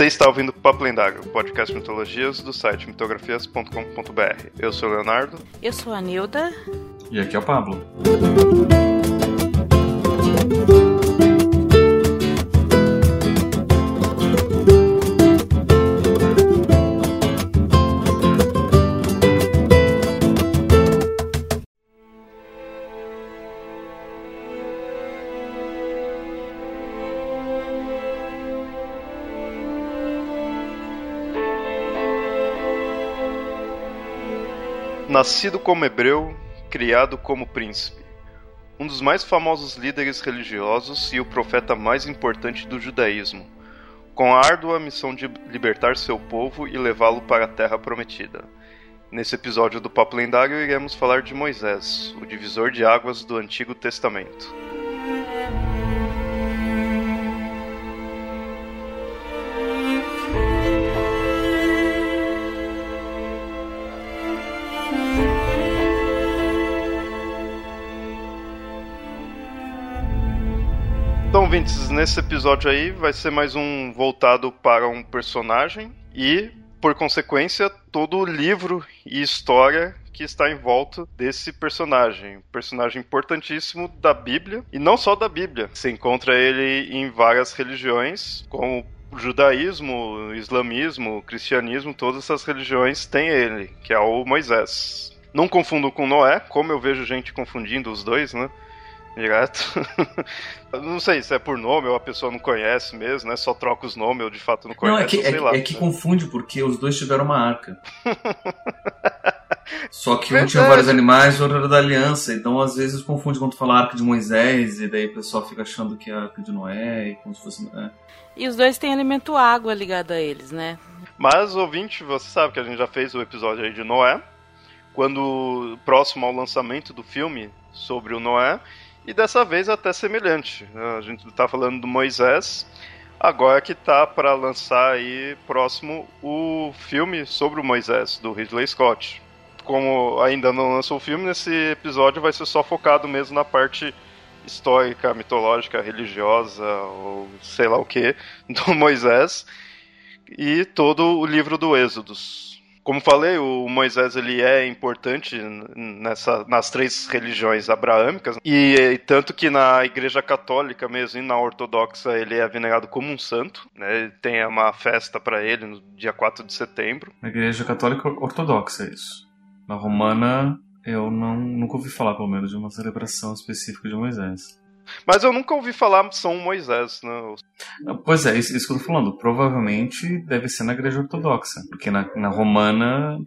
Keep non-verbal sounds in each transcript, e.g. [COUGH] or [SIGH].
Você está ouvindo Papo Lendário, podcast de mitologias do site mitografias.com.br. Eu sou o Leonardo. Eu sou a Nilda. E aqui é o Pablo. Nascido como hebreu, criado como príncipe. Um dos mais famosos líderes religiosos e o profeta mais importante do judaísmo, com a árdua missão de libertar seu povo e levá-lo para a terra prometida. Nesse episódio do Papo Lendário iremos falar de Moisés, o divisor de águas do Antigo Testamento. Ouvintes, nesse episódio aí vai ser mais um voltado para um personagem e, por consequência, todo o livro e história que está em volta desse personagem. Personagem importantíssimo da Bíblia, e não só da Bíblia. Você encontra ele em várias religiões, como judaísmo, islamismo, cristianismo, todas essas religiões têm ele, que é o Moisés. Não confundo com Noé, como eu vejo gente confundindo os dois, né? Direto. [LAUGHS] não sei se é por nome ou a pessoa não conhece mesmo, né? Só troca os nomes ou de fato não conhece. Não, é que, é, lá, é que confunde porque os dois tiveram uma arca. [LAUGHS] Só que um tinha vários animais e outro era da aliança. Então, às vezes, confunde quando fala arca de Moisés, e daí o pessoal fica achando que é a arca de Noé, e como se fosse. É. E os dois têm alimento água ligado a eles, né? Mas, ouvinte, você sabe que a gente já fez o episódio aí de Noé. Quando próximo ao lançamento do filme sobre o Noé, e dessa vez até semelhante. A gente está falando do Moisés, agora que está para lançar aí próximo o filme sobre o Moisés, do Ridley Scott. Como ainda não lançou o filme, nesse episódio vai ser só focado mesmo na parte histórica, mitológica, religiosa, ou sei lá o que, [LAUGHS] do Moisés, e todo o livro do Êxodos, como falei, o Moisés ele é importante nessa, nas três religiões abraâmicas e, e, tanto que na Igreja Católica mesmo e na Ortodoxa ele é venerado como um santo, né? Tem uma festa para ele no dia 4 de setembro. Na Igreja Católica Ortodoxa é isso. Na Romana eu não, nunca ouvi falar pelo menos de uma celebração específica de Moisés. Mas eu nunca ouvi falar de São Moisés, né? Pois é, isso, isso que eu tô falando. Provavelmente deve ser na igreja ortodoxa, porque na, na romana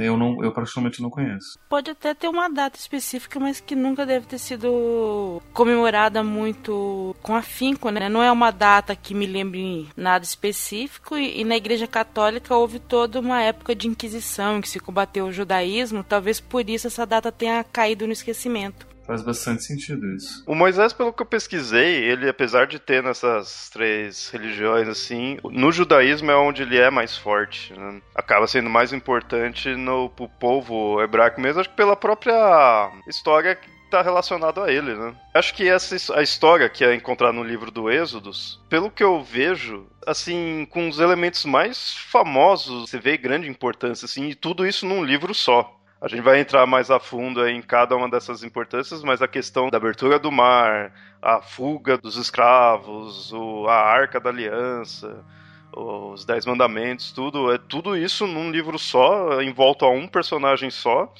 eu não eu praticamente não conheço. Pode até ter uma data específica, mas que nunca deve ter sido comemorada muito com afinco, né? Não é uma data que me lembre nada específico e, e na Igreja Católica houve toda uma época de inquisição em que se combateu o judaísmo, talvez por isso essa data tenha caído no esquecimento. Faz bastante sentido isso. O Moisés, pelo que eu pesquisei, ele, apesar de ter nessas três religiões, assim, no judaísmo é onde ele é mais forte. Né? Acaba sendo mais importante no pro povo hebraico mesmo, acho que pela própria história que está relacionado a ele, né? Acho que essa a história que é encontrada no livro do Êxodos, pelo que eu vejo, assim, com os elementos mais famosos, você vê grande importância, assim, e tudo isso num livro só. A gente vai entrar mais a fundo em cada uma dessas importâncias, mas a questão da abertura do mar, a fuga dos escravos, o, a arca da aliança, os Dez Mandamentos, tudo, é tudo isso num livro só, envolto a um personagem só.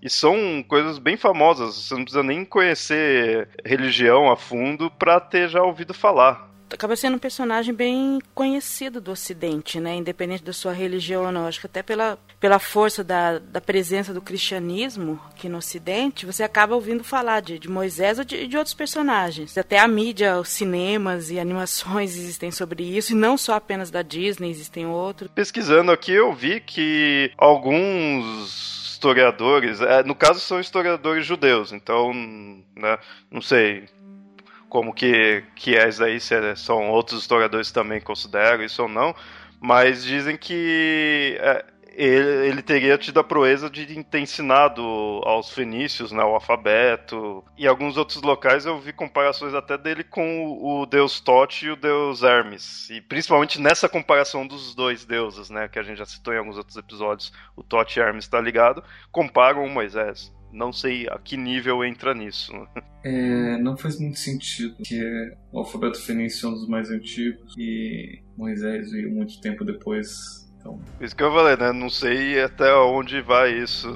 E são coisas bem famosas, você não precisa nem conhecer religião a fundo para ter já ouvido falar acaba sendo um personagem bem conhecido do Ocidente, né? Independente da sua religião ou não. Acho que até pela, pela força da, da presença do cristianismo aqui no Ocidente, você acaba ouvindo falar de, de Moisés ou de, de outros personagens. Até a mídia, os cinemas e animações existem sobre isso, e não só apenas da Disney, existem outros. Pesquisando aqui, eu vi que alguns historiadores, é, no caso são historiadores judeus, então, né, não sei, como que, que é isso aí, se é, são outros historiadores também consideram isso ou não, mas dizem que é, ele, ele, teria tido a proeza de ter ensinado aos fenícios né, o alfabeto. E alguns outros locais eu vi comparações até dele com o, o deus Tote e o deus Hermes. E principalmente nessa comparação dos dois deuses, né, que a gente já citou em alguns outros episódios, o Tote e Hermes está ligado, comparam o Moisés. Não sei a que nível entra nisso. É, não faz muito sentido, que o alfabeto fenício é um dos mais antigos e Moisés veio muito tempo depois então... Isso que eu falei, né? Não sei até onde vai isso.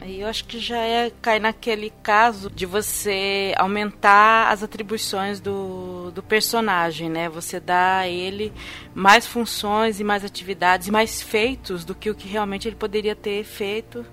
Aí eu acho que já é cair naquele caso de você aumentar as atribuições do, do personagem, né? Você dá a ele mais funções e mais atividades e mais feitos do que o que realmente ele poderia ter feito,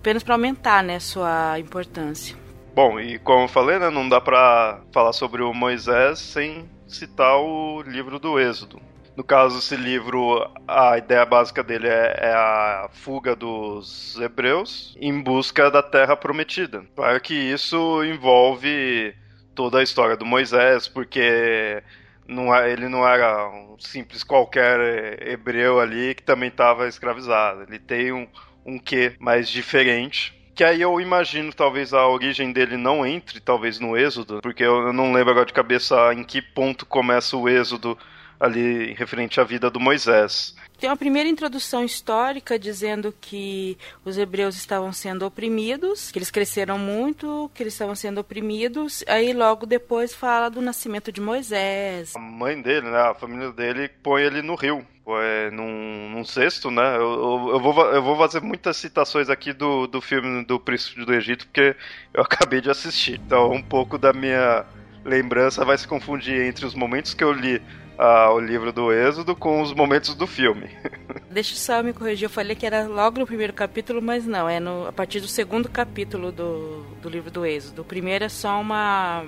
apenas para aumentar, né, sua importância. Bom, e como eu falei, né, não dá para falar sobre o Moisés sem citar o livro do Êxodo. No caso, esse livro, a ideia básica dele é, é, a fuga dos hebreus em busca da terra prometida. Claro que isso envolve toda a história do Moisés, porque não, é, ele não era um simples qualquer hebreu ali que também estava escravizado. Ele tem um, um quê mais diferente que aí eu imagino talvez a origem dele não entre talvez no êxodo, porque eu não lembro agora de cabeça em que ponto começa o êxodo ali referente à vida do Moisés. Tem uma primeira introdução histórica dizendo que os hebreus estavam sendo oprimidos, que eles cresceram muito, que eles estavam sendo oprimidos. Aí logo depois fala do nascimento de Moisés. A mãe dele, né, a família dele põe ele no rio, põe num, num cesto, né? Eu, eu, eu, vou, eu vou fazer muitas citações aqui do, do filme do Príncipe do Egito, porque eu [LAUGHS] acabei de assistir. Então um pouco da minha lembrança vai se confundir entre os momentos que eu li ah, o livro do Êxodo com os momentos do filme. [LAUGHS] Deixa só me corrigir, eu falei que era logo no primeiro capítulo, mas não, é no, a partir do segundo capítulo do, do livro do Êxodo. O primeiro é só uma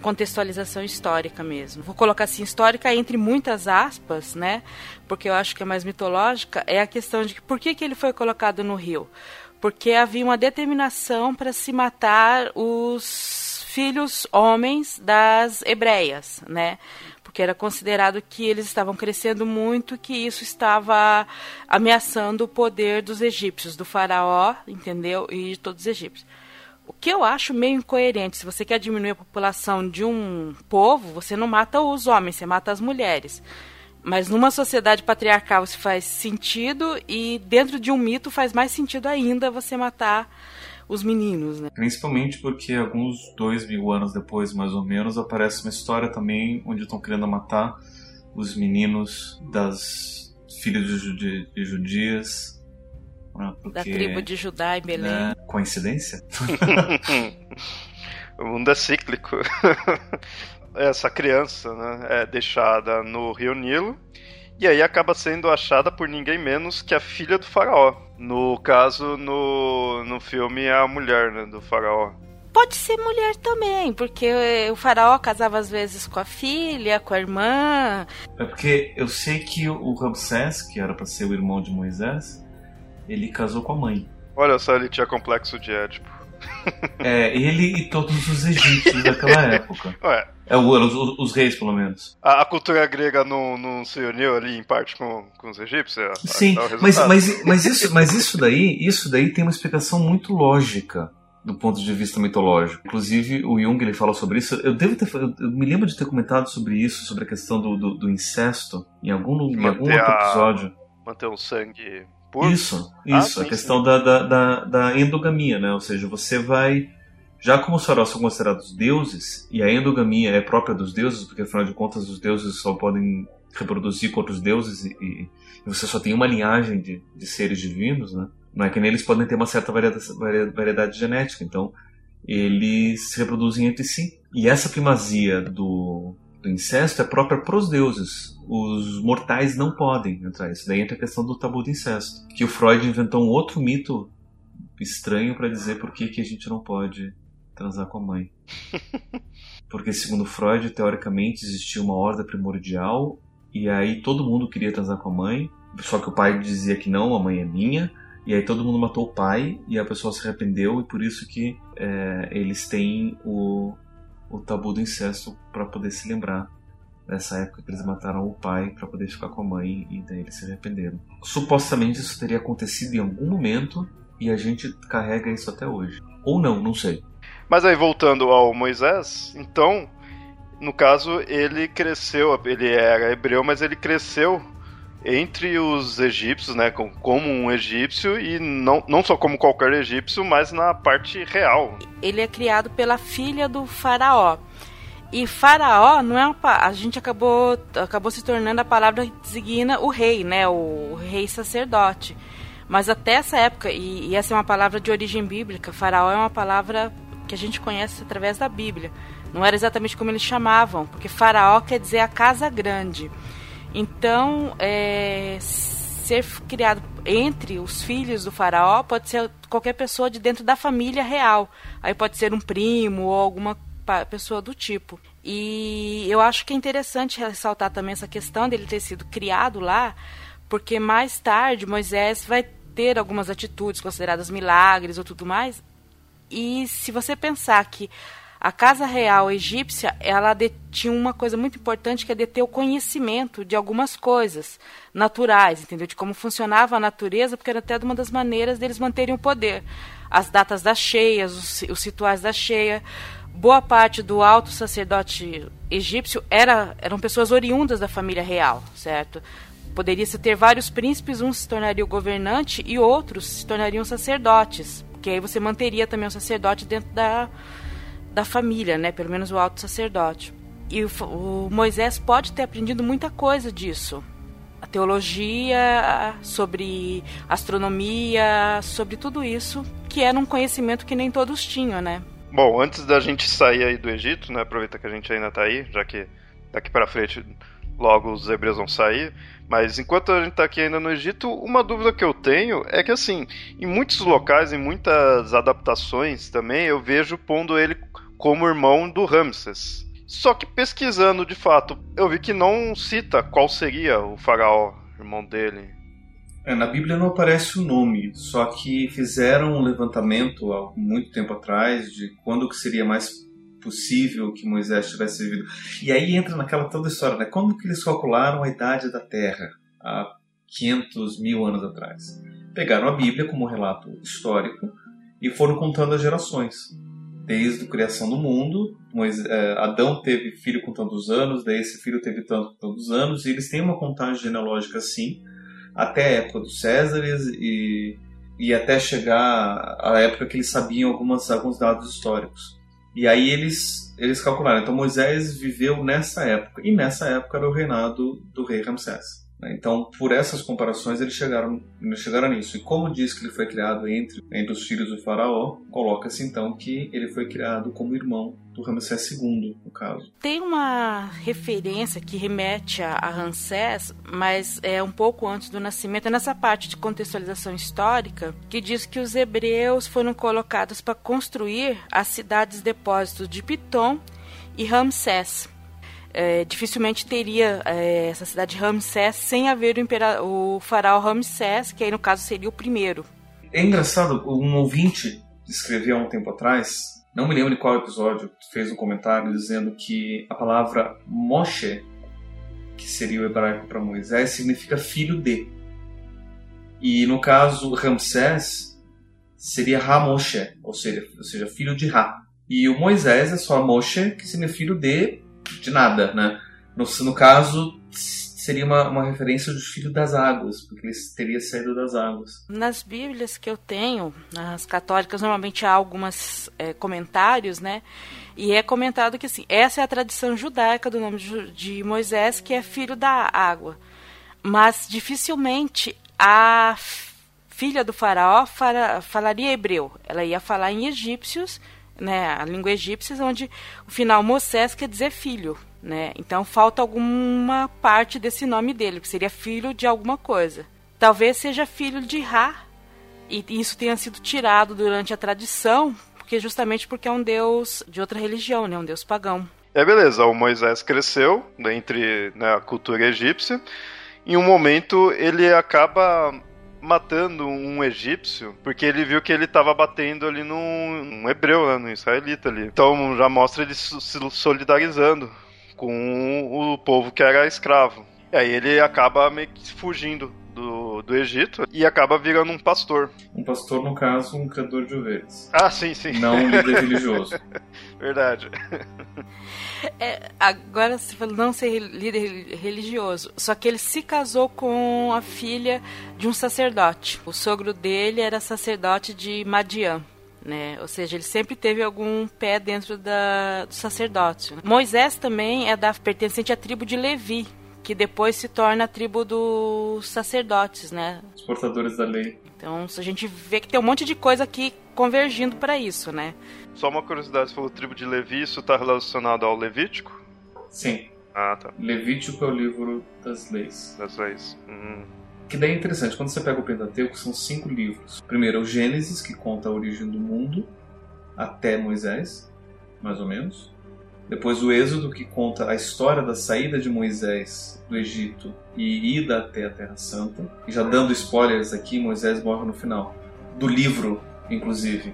contextualização histórica mesmo. Vou colocar assim, histórica entre muitas aspas, né? Porque eu acho que é mais mitológica, é a questão de por que, que ele foi colocado no rio? Porque havia uma determinação para se matar os filhos homens das hebreias, né? porque era considerado que eles estavam crescendo muito, que isso estava ameaçando o poder dos egípcios, do faraó, entendeu? E de todos os egípcios. O que eu acho meio incoerente, se você quer diminuir a população de um povo, você não mata os homens, você mata as mulheres. Mas numa sociedade patriarcal isso faz sentido e dentro de um mito faz mais sentido ainda você matar os meninos, né? Principalmente porque alguns dois mil anos depois, mais ou menos, aparece uma história também onde estão querendo matar os meninos das filhas de, de judias. Porque, da tribo de Judá e Belém. Né? Coincidência? [LAUGHS] o mundo é cíclico. [LAUGHS] Essa criança né, é deixada no Rio Nilo e aí acaba sendo achada por ninguém menos que a filha do faraó. No caso, no, no filme, é a mulher né, do faraó. Pode ser mulher também, porque o faraó casava às vezes com a filha, com a irmã. É porque eu sei que o Ramsés, que era para ser o irmão de Moisés, ele casou com a mãe. Olha só, ele tinha complexo de Édipo. [LAUGHS] É, ele e todos os egípcios daquela [LAUGHS] época. Ué. É, os, os, reis, pelo menos. A, a, cultura grega não, não se uniu ali, em parte, com, com os egípcios? Sim, mas, mas, mas, isso, mas isso, daí, isso daí tem uma explicação muito lógica do ponto de vista mitológico. Inclusive, o Jung ele fala sobre isso. Eu devo ter, eu me lembro de ter comentado sobre isso, sobre a questão do, do, do incesto, em algum, em algum outro episódio. Manter o sangue puro? Isso, isso. Ah, a questão da, da, da, da endogamia, né? Ou seja, você vai já como os faraós são considerados deuses, e a endogamia é própria dos deuses, porque afinal de contas os deuses só podem reproduzir com outros deuses e, e você só tem uma linhagem de, de, seres divinos, né? Não é que nem eles podem ter uma certa variedade, variedade genética, então eles se reproduzem entre si. E essa primazia do, do incesto é própria para os deuses. Os mortais não podem entrar. Isso daí entra a questão do tabu do incesto. Que o Freud inventou um outro mito estranho para dizer por que, que a gente não pode transar com a mãe. [LAUGHS] Porque, segundo Freud, teoricamente existia uma horda primordial e aí todo mundo queria transar com a mãe, só que o pai dizia que não, a mãe é minha. E aí todo mundo matou o pai e a pessoa se arrependeu e por isso que é, eles têm o, o tabu do incesto para poder se lembrar nessa época que eles mataram o pai para poder ficar com a mãe e daí eles se arrependeram. Supostamente isso teria acontecido em algum momento e a gente carrega isso até hoje. Ou não, não sei. Mas aí voltando ao Moisés, então, no caso, ele cresceu, ele era hebreu, mas ele cresceu entre os egípcios, né, como um egípcio e não, não só como qualquer egípcio, mas na parte real. Ele é criado pela filha do faraó. E faraó não é uma, a gente acabou acabou se tornando a palavra que designa o rei, né, o rei sacerdote. Mas até essa época, e, e essa é uma palavra de origem bíblica, faraó é uma palavra que a gente conhece através da Bíblia. Não era exatamente como eles chamavam, porque faraó quer dizer a casa grande. Então, é, ser criado entre os filhos do faraó pode ser qualquer pessoa de dentro da família real. Aí pode ser um primo ou alguma pessoa do tipo. E eu acho que é interessante ressaltar também essa questão dele ter sido criado lá, porque mais tarde Moisés vai ter algumas atitudes consideradas milagres ou tudo mais. E se você pensar que a casa real egípcia, ela tinha uma coisa muito importante que é deter o conhecimento de algumas coisas naturais, entendeu? De como funcionava a natureza, porque era até uma das maneiras deles manterem o poder. As datas das cheias, os, os rituais da cheia. Boa parte do alto sacerdote egípcio era, eram pessoas oriundas da família real, certo? Poderia-se ter vários príncipes, um se tornaria o governante e outros se tornariam sacerdotes, que aí você manteria também o sacerdote dentro da, da família, né? Pelo menos o alto sacerdote. E o, o Moisés pode ter aprendido muita coisa disso. A teologia, sobre astronomia, sobre tudo isso, que era um conhecimento que nem todos tinham, né? Bom, antes da gente sair aí do Egito, né? Aproveita que a gente ainda tá aí, já que daqui para frente logo os hebreus vão sair. Mas enquanto a gente tá aqui ainda no Egito, uma dúvida que eu tenho é que assim, em muitos locais, em muitas adaptações também, eu vejo pondo ele como irmão do Ramses. Só que pesquisando de fato, eu vi que não cita qual seria o faraó, irmão dele. É, na Bíblia não aparece o nome, só que fizeram um levantamento há muito tempo atrás de quando que seria mais possível que Moisés tivesse vivido. E aí entra naquela toda história, né? Como que eles calcularam a idade da Terra há 500 mil anos atrás? Pegaram a Bíblia como relato histórico e foram contando as gerações desde a criação do mundo. É, Adão teve filho com tantos anos, daí esse filho teve tanto, tantos anos, e eles têm uma contagem genealógica assim, até a época dos Césares e, e até chegar à época que eles sabiam algumas, alguns dados históricos. E aí eles, eles calcularam. Então Moisés viveu nessa época, e nessa época era o reinado do rei Ramsés. Né? Então, por essas comparações, eles chegaram, eles chegaram nisso. E como diz que ele foi criado entre, entre os filhos do faraó, coloca-se então que ele foi criado como irmão do Ramsés II, no caso. Tem uma referência que remete a, Ramsés, mas é um pouco antes do nascimento, é nessa parte de contextualização histórica, que diz que os hebreus foram colocados para construir as cidades depósitos de Pitom e Ramsés é, dificilmente teria é, essa cidade de Ramsés sem haver o, o faraó Ramsés, que aí no caso seria o primeiro. É engraçado, um ouvinte escreveu há um tempo atrás, não me lembro de qual episódio, fez um comentário dizendo que a palavra Moshe, que seria o hebraico para Moisés, significa filho de. E no caso Ramsés seria Ramoshe, ou seja, ou seja, filho de Ra. E o Moisés é só Moshe, que significa filho de de nada, né? No, no caso, seria uma, uma referência do filho das águas, porque ele teria saído das águas. Nas Bíblias que eu tenho, nas católicas, normalmente há alguns é, comentários, né? E é comentado que assim, essa é a tradição judaica do nome de Moisés, que é filho da água. Mas dificilmente a filha do faraó falaria hebreu. Ela ia falar em egípcios né, a língua egípcia, onde o final Moisés quer dizer filho, né? Então falta alguma parte desse nome dele, que seria filho de alguma coisa. Talvez seja filho de Ra, e isso tenha sido tirado durante a tradição, porque justamente porque é um deus de outra religião, né, um deus pagão. É beleza, o Moisés cresceu entre né, a cultura egípcia. Em um momento ele acaba matando um egípcio, porque ele viu que ele estava batendo ali num, num hebreu, né, num israelita ali. Então já mostra ele se solidarizando com o povo que era escravo. E aí ele acaba meio que fugindo do, do Egito e acaba virando um pastor. Um pastor, no caso, um criador de ovelhas. Ah, sim, sim. Não um líder [LAUGHS] religioso. Verdade. É, agora você falou não ser líder religioso, só que ele se casou com a filha de um sacerdote. O sogro dele era sacerdote de Madian. Né? Ou seja, ele sempre teve algum pé dentro da, do sacerdócio. Né? Moisés também é da pertencente à tribo de Levi, que depois se torna a tribo dos sacerdotes, né? Os portadores da lei. Então a gente vê que tem um monte de coisa aqui convergindo para isso, né? Só uma curiosidade, você falou tribo de Levi, isso está relacionado ao Levítico? Sim. Ah, tá. Levítico é o livro das leis. Das leis. Hum. Que daí é interessante, quando você pega o Pentateuco, são cinco livros. Primeiro é o Gênesis, que conta a origem do mundo, até Moisés, mais ou menos. Depois o Êxodo, que conta a história da saída de Moisés do Egito e ida até a Terra Santa. E já dando spoilers aqui, Moisés morre no final. Do livro, inclusive.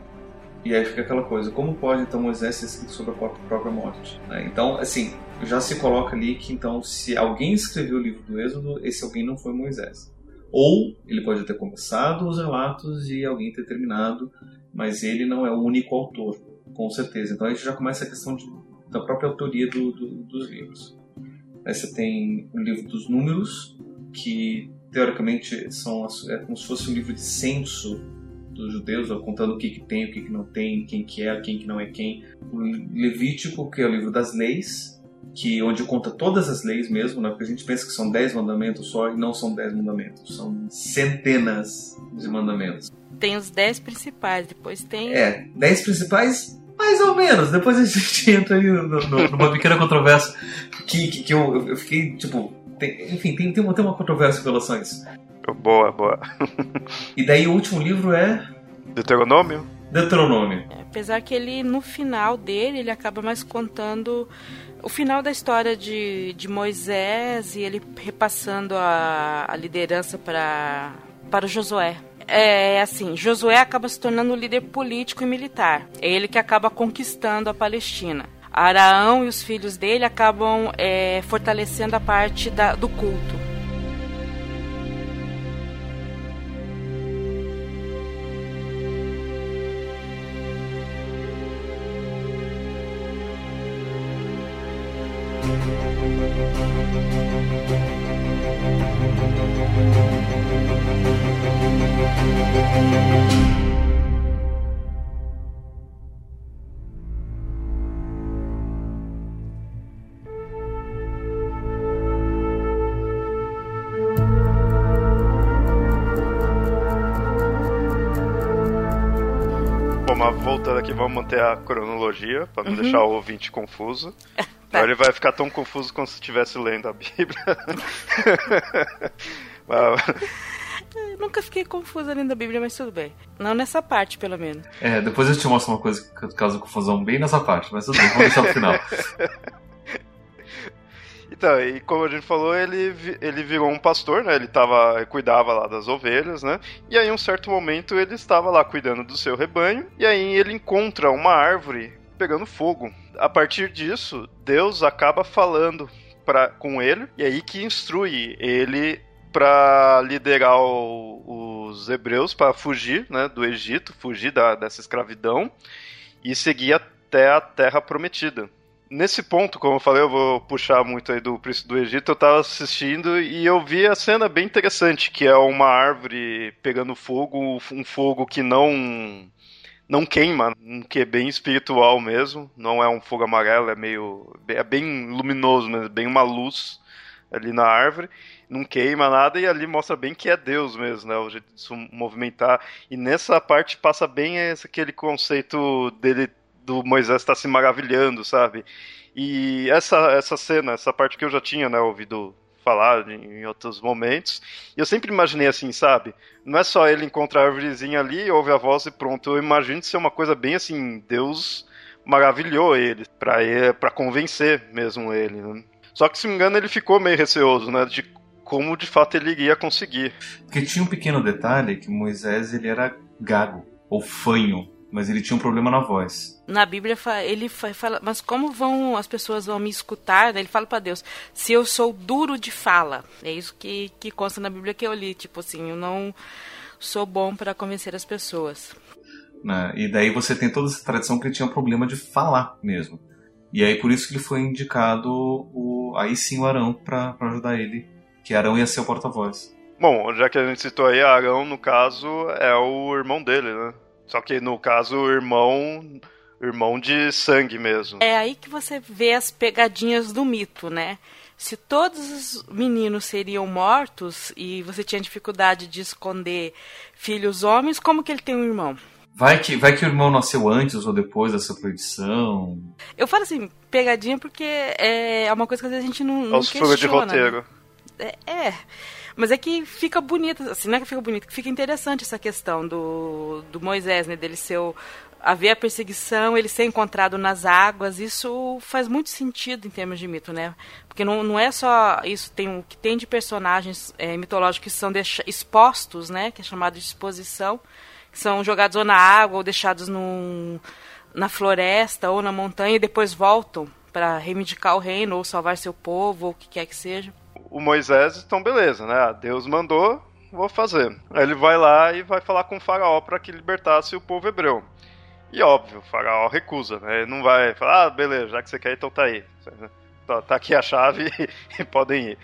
E aí fica aquela coisa, como pode então Moisés ser escrito sobre a própria morte? Né? Então, assim, já se coloca ali que então se alguém escreveu o livro do Êxodo, esse alguém não foi Moisés. Ou ele pode ter começado os relatos e alguém ter terminado, mas ele não é o único autor, com certeza. Então a gente já começa a questão de da própria autoria do, do, dos livros. Aí você tem o livro dos números, que teoricamente são é como se fosse um livro de censo dos judeus, contando o que, que tem, o que, que não tem, quem que é, quem que não é quem. O Levítico, que é o livro das leis, que onde conta todas as leis mesmo, né? porque a gente pensa que são dez mandamentos só e não são dez mandamentos, são centenas de mandamentos. Tem os dez principais, depois tem. É, dez principais mais ou menos. Depois a gente [LAUGHS] entra aí no, no, numa pequena controvérsia que, que, que eu, eu, fiquei, tipo. Tem, enfim, tem, tem, uma, tem uma controvérsia em relação a isso. Boa, boa. e daí o último livro é. Deuteronômio? Deuteronômio. É, apesar que ele, no final dele, ele acaba mais contando o final da história de, de Moisés e ele repassando a, a liderança para para Josué é assim, Josué acaba se tornando o líder político e militar. É ele que acaba conquistando a Palestina. Araão e os filhos dele acabam é, fortalecendo a parte da, do culto. Voltando aqui, vamos manter a cronologia, para não uhum. deixar o ouvinte confuso. [LAUGHS] Tá. ele vai ficar tão confuso como se estivesse lendo a Bíblia. [LAUGHS] Nunca fiquei confusa lendo a Bíblia, mas tudo bem. Não nessa parte, pelo menos. É, depois eu te mostro uma coisa que causa confusão bem nessa parte, mas tudo bem, vamos deixar pro final. [LAUGHS] Então, e como a gente falou, ele, ele virou um pastor, né? Ele tava, cuidava lá das ovelhas, né? E aí, em um certo momento, ele estava lá cuidando do seu rebanho, e aí ele encontra uma árvore pegando fogo. A partir disso, Deus acaba falando pra, com ele, e aí que instrui ele para liderar o, os hebreus para fugir né, do Egito, fugir da, dessa escravidão e seguir até a terra prometida. Nesse ponto, como eu falei, eu vou puxar muito aí do Príncipe do Egito, eu tava assistindo e eu vi a cena bem interessante, que é uma árvore pegando fogo, um fogo que não não queima, que é bem espiritual mesmo, não é um fogo amarelo, é meio é bem luminoso, mesmo, bem uma luz ali na árvore, não queima nada e ali mostra bem que é Deus mesmo, né, o jeito de se movimentar. E nessa parte passa bem esse, aquele conceito dele do Moisés estar tá se maravilhando, sabe? E essa, essa cena, essa parte que eu já tinha né, ouvido falar em outros momentos, eu sempre imaginei assim, sabe? Não é só ele encontrar a árvorezinha ali, ouve a voz e pronto. Eu imagino ser uma coisa bem assim, Deus maravilhou ele para para convencer mesmo ele. Né? Só que se me engano ele ficou meio receoso, né? De como de fato ele iria conseguir. Porque tinha um pequeno detalhe que Moisés ele era gago ou fanho mas ele tinha um problema na voz. Na Bíblia ele fala, mas como vão as pessoas vão me escutar? Ele fala para Deus, se eu sou duro de fala. É isso que, que consta na Bíblia que eu li, tipo assim, eu não sou bom para convencer as pessoas. Né? E daí você tem toda essa tradição que ele tinha um problema de falar mesmo. E aí por isso que ele foi indicado o, aí sim o Arão para ajudar ele, que Arão ia ser o porta-voz. Bom, já que a gente citou aí, Arão, no caso, é o irmão dele, né? Só que no caso, o irmão. Irmão de sangue mesmo. É aí que você vê as pegadinhas do mito, né? Se todos os meninos seriam mortos e você tinha dificuldade de esconder filhos homens, como que ele tem um irmão? Vai que, vai que o irmão nasceu antes ou depois dessa perdição. Eu falo assim, pegadinha porque é uma coisa que às vezes a gente não, não questiona. de roteiro. Né? É, é, mas é que fica bonito, assim, não é que fica bonito, que fica interessante essa questão do, do Moisés, né, dele ser o, haver a perseguição, ele ser encontrado nas águas, isso faz muito sentido em termos de mito, né? Porque não, não é só isso, tem o que tem de personagens é, mitológicos que são expostos, né, que é chamado de exposição, que são jogados ou na água ou deixados num, na floresta ou na montanha e depois voltam para reivindicar o reino ou salvar seu povo ou o que quer que seja o Moisés, então beleza, né? Ah, Deus mandou, vou fazer. Aí ele vai lá e vai falar com o faraó para que libertasse o povo hebreu. E óbvio, o faraó recusa, né? Ele não vai falar, ah, beleza, já que você quer, então tá aí. Tá, tá aqui a chave [LAUGHS] e podem ir.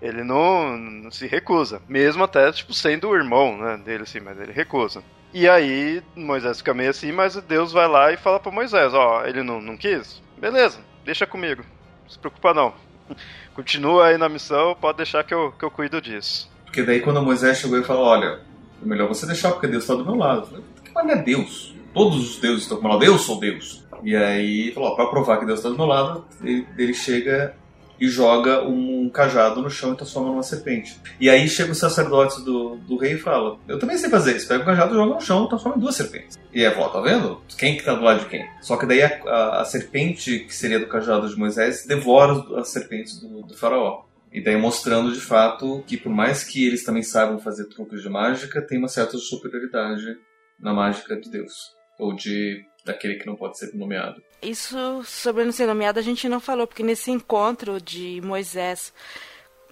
Ele não, não, se recusa, mesmo até, tipo, sendo o irmão, né, dele, assim, mas ele recusa. E aí, Moisés fica meio assim, mas Deus vai lá e fala para Moisés, ó, ele não, não quis? Beleza, deixa comigo, não se preocupa não [LAUGHS] continua aí na missão, pode deixar que eu, que eu cuido disso. Porque daí quando Moisés chegou e falou, olha, é melhor você deixar porque Deus está do meu lado. Falei, que mas é Deus. Todos os deuses estão do meu lado, eu sou Deus. E aí, falou, para provar que Deus está do meu lado, ele, ele chega e joga um cajado no chão e transforma numa serpente. E aí chega o sacerdote do, do rei e fala: Eu também sei fazer isso. Pega o cajado, joga no chão e transforma em duas serpentes. E é, ó, tá vendo? Quem que tá do lado de quem? Só que daí a, a, a serpente, que seria do cajado de Moisés, devora as serpentes do, do faraó. E daí mostrando de fato que por mais que eles também saibam fazer truques de mágica, tem uma certa superioridade na mágica de Deus. Ou de daquele que não pode ser nomeado. Isso sobre não ser nomeado a gente não falou, porque nesse encontro de Moisés,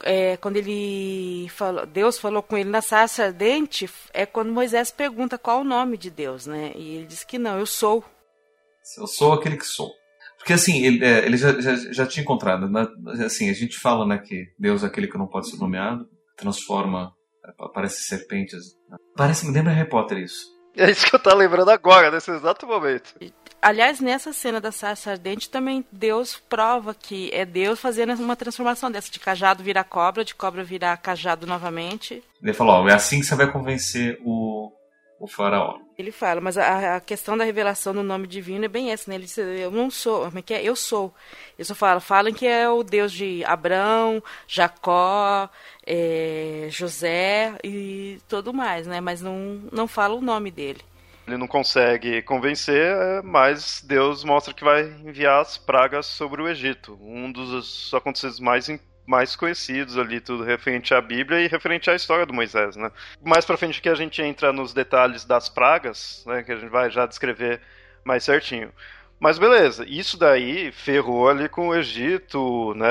é, quando ele falou, Deus falou com ele na sarça ardente, é quando Moisés pergunta qual o nome de Deus, né? E ele diz que não, eu sou. Eu sou aquele que sou. Porque assim, ele, é, ele já, já, já, tinha encontrado, né? assim, a gente fala né, que Deus é aquele que não pode ser nomeado, transforma, aparece serpentes. Né? Parece, me lembra Harry Potter isso. É isso que eu tô lembrando agora, nesse exato momento. Aliás, nessa cena da sarça ardente também Deus prova que é Deus fazendo uma transformação dessa, de cajado virar cobra, de cobra virar cajado novamente. Ele falou, ó, é assim que você vai convencer o, o faraó. Ele fala, mas a, a, questão da revelação do nome divino é bem essa, né? Ele diz, eu não sou, como é que é? Eu sou. Ele só fala, falam que é o Deus de Abraão, Jacó, é, José e tudo mais, né? Mas não, não fala o nome dele. Ele não consegue convencer, mas Deus mostra que vai enviar as pragas sobre o Egito. Um dos acontecimentos mais importantes mais conhecidos ali, tudo referente à Bíblia e referente à história do Moisés, né? Mais pra frente que a gente entra nos detalhes das pragas, né, que a gente vai já descrever mais certinho. Mas beleza, isso daí ferrou ali com o Egito, né?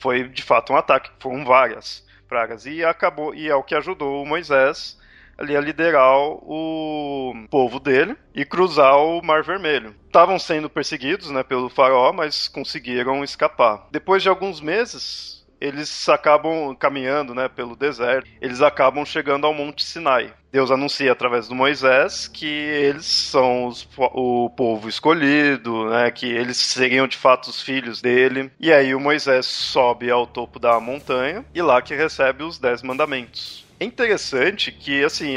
Foi de fato um ataque, foram várias pragas e acabou e é o que ajudou o Moisés ali a liderar o povo dele e cruzar o Mar Vermelho. Estavam sendo perseguidos, né, pelo faraó, mas conseguiram escapar. Depois de alguns meses, eles acabam caminhando, né, pelo deserto. Eles acabam chegando ao Monte Sinai. Deus anuncia através do Moisés que eles são os, o povo escolhido, né, que eles seriam de fato os filhos dele. E aí o Moisés sobe ao topo da montanha e lá que recebe os dez mandamentos. É interessante que, assim,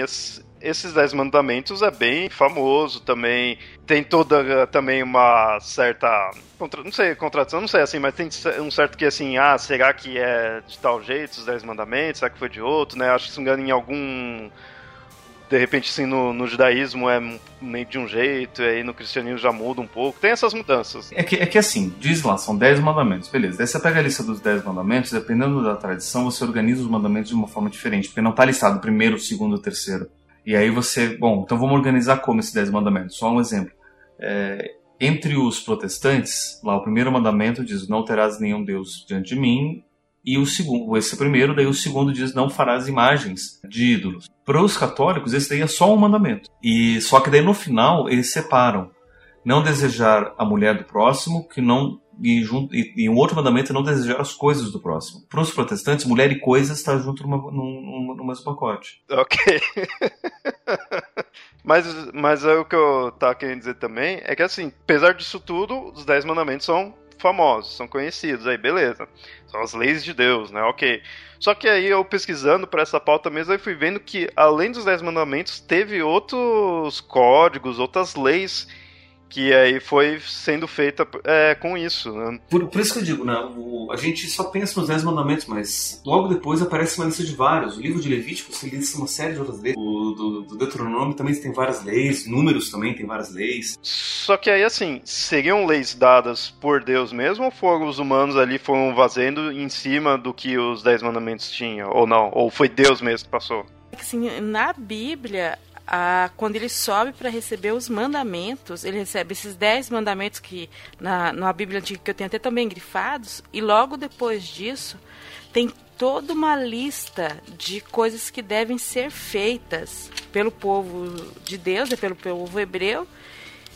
esses Dez Mandamentos é bem famoso também. Tem toda também uma certa. Não sei, contradição, não sei assim, mas tem um certo que assim, ah, será que é de tal jeito os Dez Mandamentos? Será que foi de outro, né? Acho que se não engano em algum de repente, assim, no, no, judaísmo é meio de um jeito, e aí no cristianismo já muda um pouco. Tem essas mudanças. É que, é que assim, diz lá, são 10 mandamentos, beleza. Daí você pega a lista dos 10 mandamentos, dependendo da tradição, você organiza os mandamentos de uma forma diferente, porque não está listado primeiro, segundo, terceiro. E aí você, bom, então vamos organizar como esses dez mandamentos. Só um exemplo. É, entre os protestantes, lá o primeiro mandamento diz: Não terás nenhum Deus diante de mim. E o segundo, esse primeiro, daí o segundo diz: Não farás imagens de ídolos. Para os católicos, esse daí é só um mandamento. E só que daí no final eles separam: Não desejar a mulher do próximo, que não e, junto, e, e, um outro mandamento é não desejar as coisas do próximo. Para os protestantes, mulher e coisas está junto numa, num, no mesmo pacote. Ok. [LAUGHS] mas, mas é o que eu tava querendo dizer também é que, assim, apesar disso tudo, os Dez Mandamentos são famosos, são conhecidos, aí beleza. São as leis de Deus, né? Ok. Só que aí eu pesquisando para essa pauta mesmo, eu fui vendo que além dos Dez Mandamentos, teve outros códigos, outras leis que aí foi sendo feita é, com isso. Né? Por, por, isso que eu digo, né, o, a gente só pensa nos Dez Mandamentos, mas logo depois aparece uma lista de vários. O livro de Levítico se lista uma série de outras leis. O do, do Deuteronômio também tem várias leis, números também tem várias leis. Só que aí, assim, seriam leis dadas por Deus mesmo ou foram os humanos ali foram fazendo em cima do que os Dez Mandamentos tinham, ou não? Ou foi Deus mesmo que passou? Assim, na Bíblia, quando ele sobe para receber os mandamentos, ele recebe esses dez mandamentos que na, na Bíblia Antiga que eu tenho até também grifados, e logo depois disso tem toda uma lista de coisas que devem ser feitas pelo povo de Deus, é pelo povo hebreu,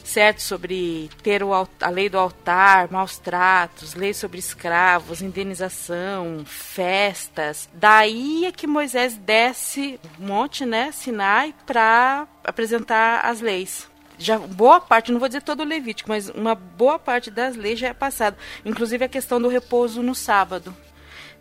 certo? Sobre ter o, a lei do altar, maus tratos, lei sobre escravos, indenização, festas. Daí é que Moisés desce um monte, né, Sinai, para apresentar as leis já boa parte, não vou dizer todo o Levítico, mas uma boa parte das leis já é passada, inclusive a questão do repouso no sábado.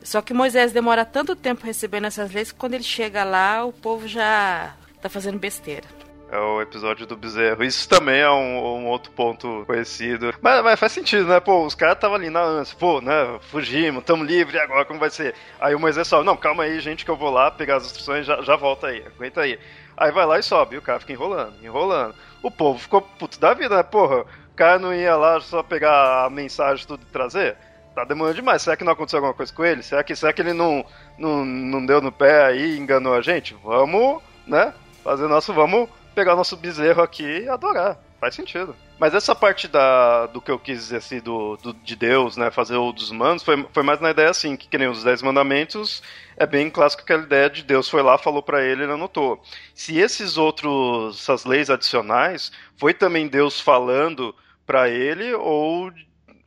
Só que Moisés demora tanto tempo recebendo essas leis que quando ele chega lá, o povo já está fazendo besteira. É o episódio do bezerro. Isso também é um, um outro ponto conhecido. Mas, mas, faz sentido, né? Pô, os caras estavam ali na ânsia. Pô, né? Fugimos, tamo livre, agora como vai ser? Aí o Moisés fala, não, calma aí, gente, que eu vou lá pegar as instruções, já, já volta aí, aguenta aí. Aí vai lá e sobe, e o cara fica enrolando, enrolando. O povo ficou puto da vida, né? Porra, o cara não ia lá só pegar a mensagem tudo e trazer? Tá demorando demais. Será que não aconteceu alguma coisa com ele? Será que, será que ele não, não, não deu no pé aí e enganou a gente? Vamos, né? Fazer nosso, vamos pegar nosso bezerro aqui e adorar. Faz sentido. Mas essa parte da, do que eu quis dizer assim, do, do, de Deus, né, fazer o dos humanos, foi, foi mais na ideia assim, que, que nem os Dez Mandamentos, é bem clássico aquela ideia de Deus foi lá, falou para ele, ele anotou. Se esses outros, essas leis adicionais, foi também Deus falando para ele, ou,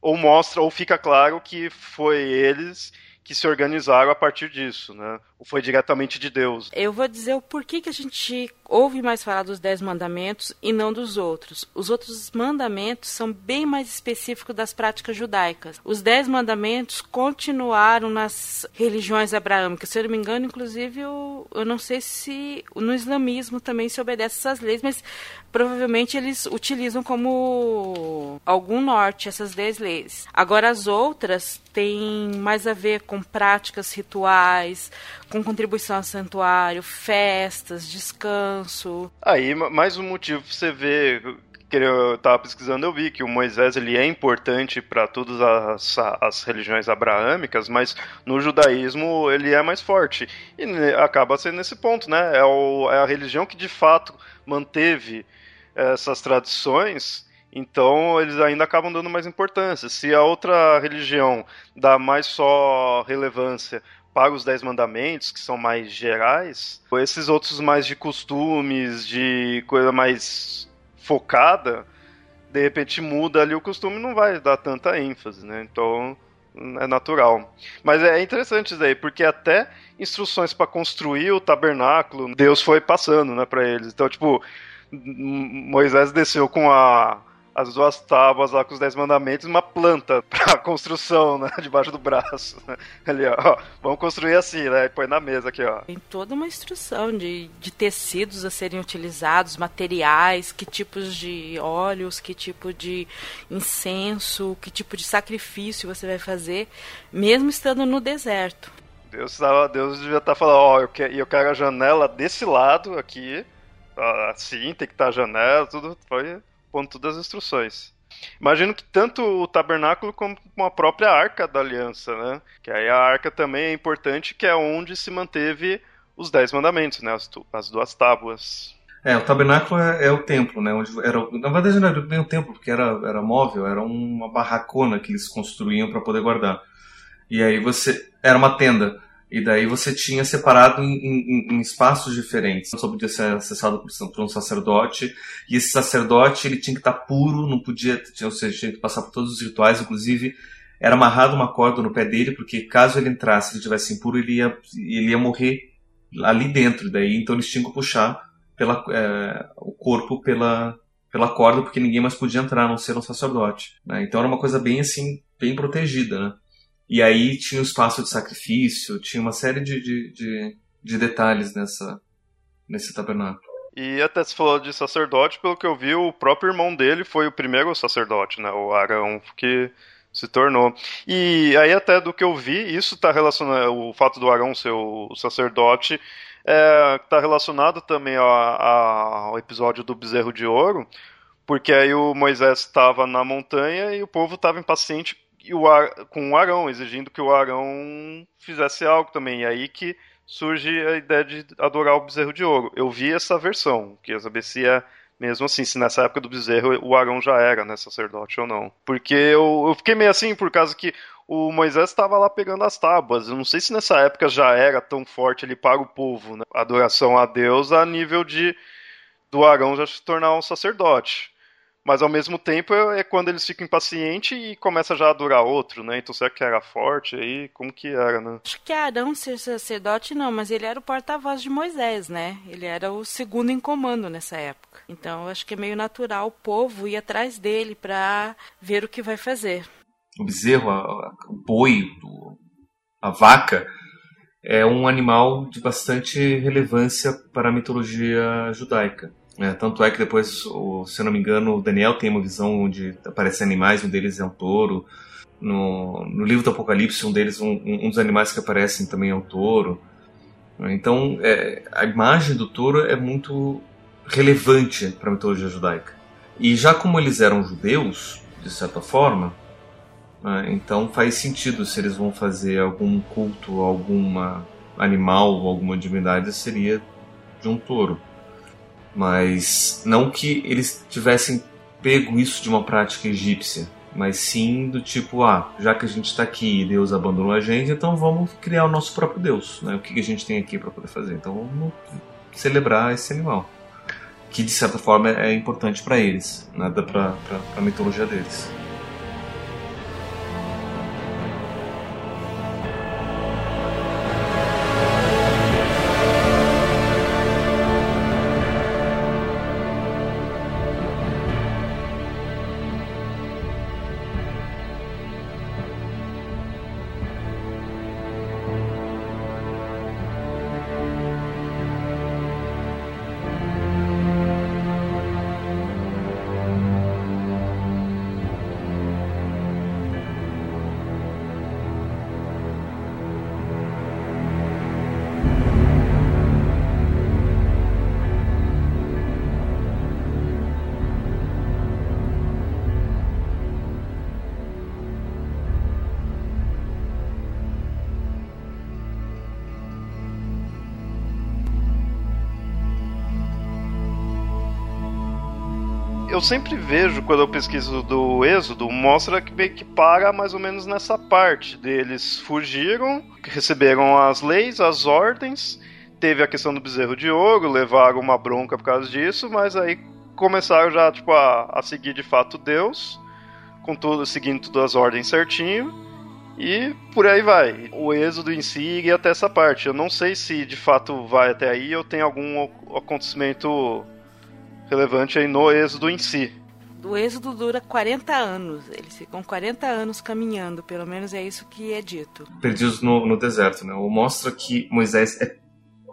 ou mostra, ou fica claro que foi eles que se organizaram a partir disso, né? Foi diretamente de Deus? Eu vou dizer o porquê que a gente ouve mais falar dos Dez Mandamentos e não dos outros. Os outros mandamentos são bem mais específicos das práticas judaicas. Os Dez Mandamentos continuaram nas religiões abraâmicas. Se eu não me engano, inclusive, eu, eu não sei se no islamismo também se obedece essas leis, mas provavelmente eles utilizam como algum norte essas dez leis. Agora, as outras têm mais a ver com práticas rituais, com contribuição ao santuário, festas, descanso. Aí, mais um motivo pra você ver que eu estava pesquisando, eu vi que o Moisés ele é importante para todas as, as religiões abraâmicas, mas no judaísmo ele é mais forte. E acaba sendo nesse ponto, né? É, o, é a religião que de fato manteve essas tradições então eles ainda acabam dando mais importância. Se a outra religião dá mais só relevância para os Dez Mandamentos, que são mais gerais, esses outros mais de costumes, de coisa mais focada, de repente muda ali o costume não vai dar tanta ênfase, né? Então é natural. Mas é interessante isso aí, porque até instruções para construir o tabernáculo, Deus foi passando, né, para eles. Então, tipo, Moisés desceu com a as duas tábuas lá com os dez mandamentos uma planta [LAUGHS] pra construção, né? [LAUGHS] Debaixo do braço. Né? Ali, ó, vamos construir assim, né? E põe na mesa aqui, ó. Tem toda uma instrução de, de tecidos a serem utilizados, materiais, que tipos de óleos, que tipo de incenso, que tipo de sacrifício você vai fazer, mesmo estando no deserto. Deus, Deus devia estar tá falando, ó, eu quero, eu quero a janela desse lado aqui, assim, tem que estar tá a janela, tudo foi pondo todas as instruções. Imagino que tanto o tabernáculo como a própria arca da aliança, né? Que aí a arca também é importante, que é onde se manteve os Dez Mandamentos, né? As, as duas tábuas. É, o tabernáculo é, é, o templo, né? Onde era, na verdade não era bem o templo, porque era, era móvel, era uma barracona que eles construíam para poder guardar. E aí você. Era uma tenda. E daí você tinha separado em, em, em espaços diferentes. Só podia ser acessado por, um sacerdote. E esse sacerdote ele tinha que estar puro, não podia, ou seja, tinha que passar por todos os rituais. Inclusive, era amarrado uma corda no pé dele, porque caso ele entrasse, ele estivesse impuro, ele ia, ele ia morrer ali dentro. Daí, então eles tinham que puxar pela, é, o corpo pela, pela corda, porque ninguém mais podia entrar, a não ser um sacerdote. Né? Então era uma coisa bem assim, bem protegida, né? E aí tinha o espaço de sacrifício, tinha uma série de, de, de, de detalhes nessa, nesse tabernáculo. E até se falou de sacerdote, pelo que eu vi, o próprio irmão dele foi o primeiro sacerdote, né? O Arão, que se tornou. E aí até do que eu vi, isso está relacionado, o fato do Arão ser o sacerdote, está é, relacionado também ao, ao episódio do bezerro de ouro, porque aí o Moisés estava na montanha e o povo estava impaciente o Ar, com o Arão, exigindo que o Arão fizesse algo também. E aí que surge a ideia de adorar o bezerro de ouro. Eu vi essa versão, queria saber se é mesmo assim, se nessa época do bezerro o Arão já era né, sacerdote ou não. Porque eu, eu fiquei meio assim por causa que o Moisés estava lá pegando as tábuas. Eu não sei se nessa época já era tão forte ali para o povo, né? Adoração a Deus a nível de do Arão já se tornar um sacerdote. Mas ao mesmo tempo é, é quando eles ficam impacientes e começa já a durar outro, né? Então será que era forte aí? Como que era, né? Acho que Arão ser sacerdote não, mas ele era o porta-voz de Moisés, né? Ele era o segundo em comando nessa época. Então acho que é meio natural o povo ir atrás dele para ver o que vai fazer. O bezerro, a, a, o boi, a vaca é um animal de bastante relevância para a mitologia judaica. É, tanto é que depois, se eu não me engano, o Daniel tem uma visão onde aparecem animais, um deles é um touro. No, no livro do Apocalipse, um deles, um, um dos animais que aparecem também é um touro. Então, é, a imagem do touro é muito relevante para a mitologia judaica. E já como eles eram judeus, de certa forma, né, então faz sentido se eles vão fazer algum culto alguma animal ou alguma divindade, seria de um touro. Mas não que eles tivessem pego isso de uma prática egípcia, mas sim do tipo, ah, já que a gente está aqui e Deus abandonou a gente, então vamos criar o nosso próprio Deus. Né? O que a gente tem aqui para poder fazer? Então vamos celebrar esse animal, que de certa forma é importante para eles, nada para a mitologia deles. Eu sempre vejo, quando eu pesquiso do Êxodo, mostra que meio que para mais ou menos nessa parte deles fugiram, receberam as leis, as ordens, teve a questão do bezerro de ouro, levaram uma bronca por causa disso, mas aí começaram já tipo, a, a seguir de fato Deus, com tudo, seguindo todas as ordens certinho. E por aí vai. O êxodo em si iria até essa parte. Eu não sei se de fato vai até aí ou tem algum acontecimento relevante aí no êxodo em si. O êxodo dura 40 anos, eles ficam 40 anos caminhando, pelo menos é isso que é dito. Perdidos no, no deserto, né? O mostra que Moisés é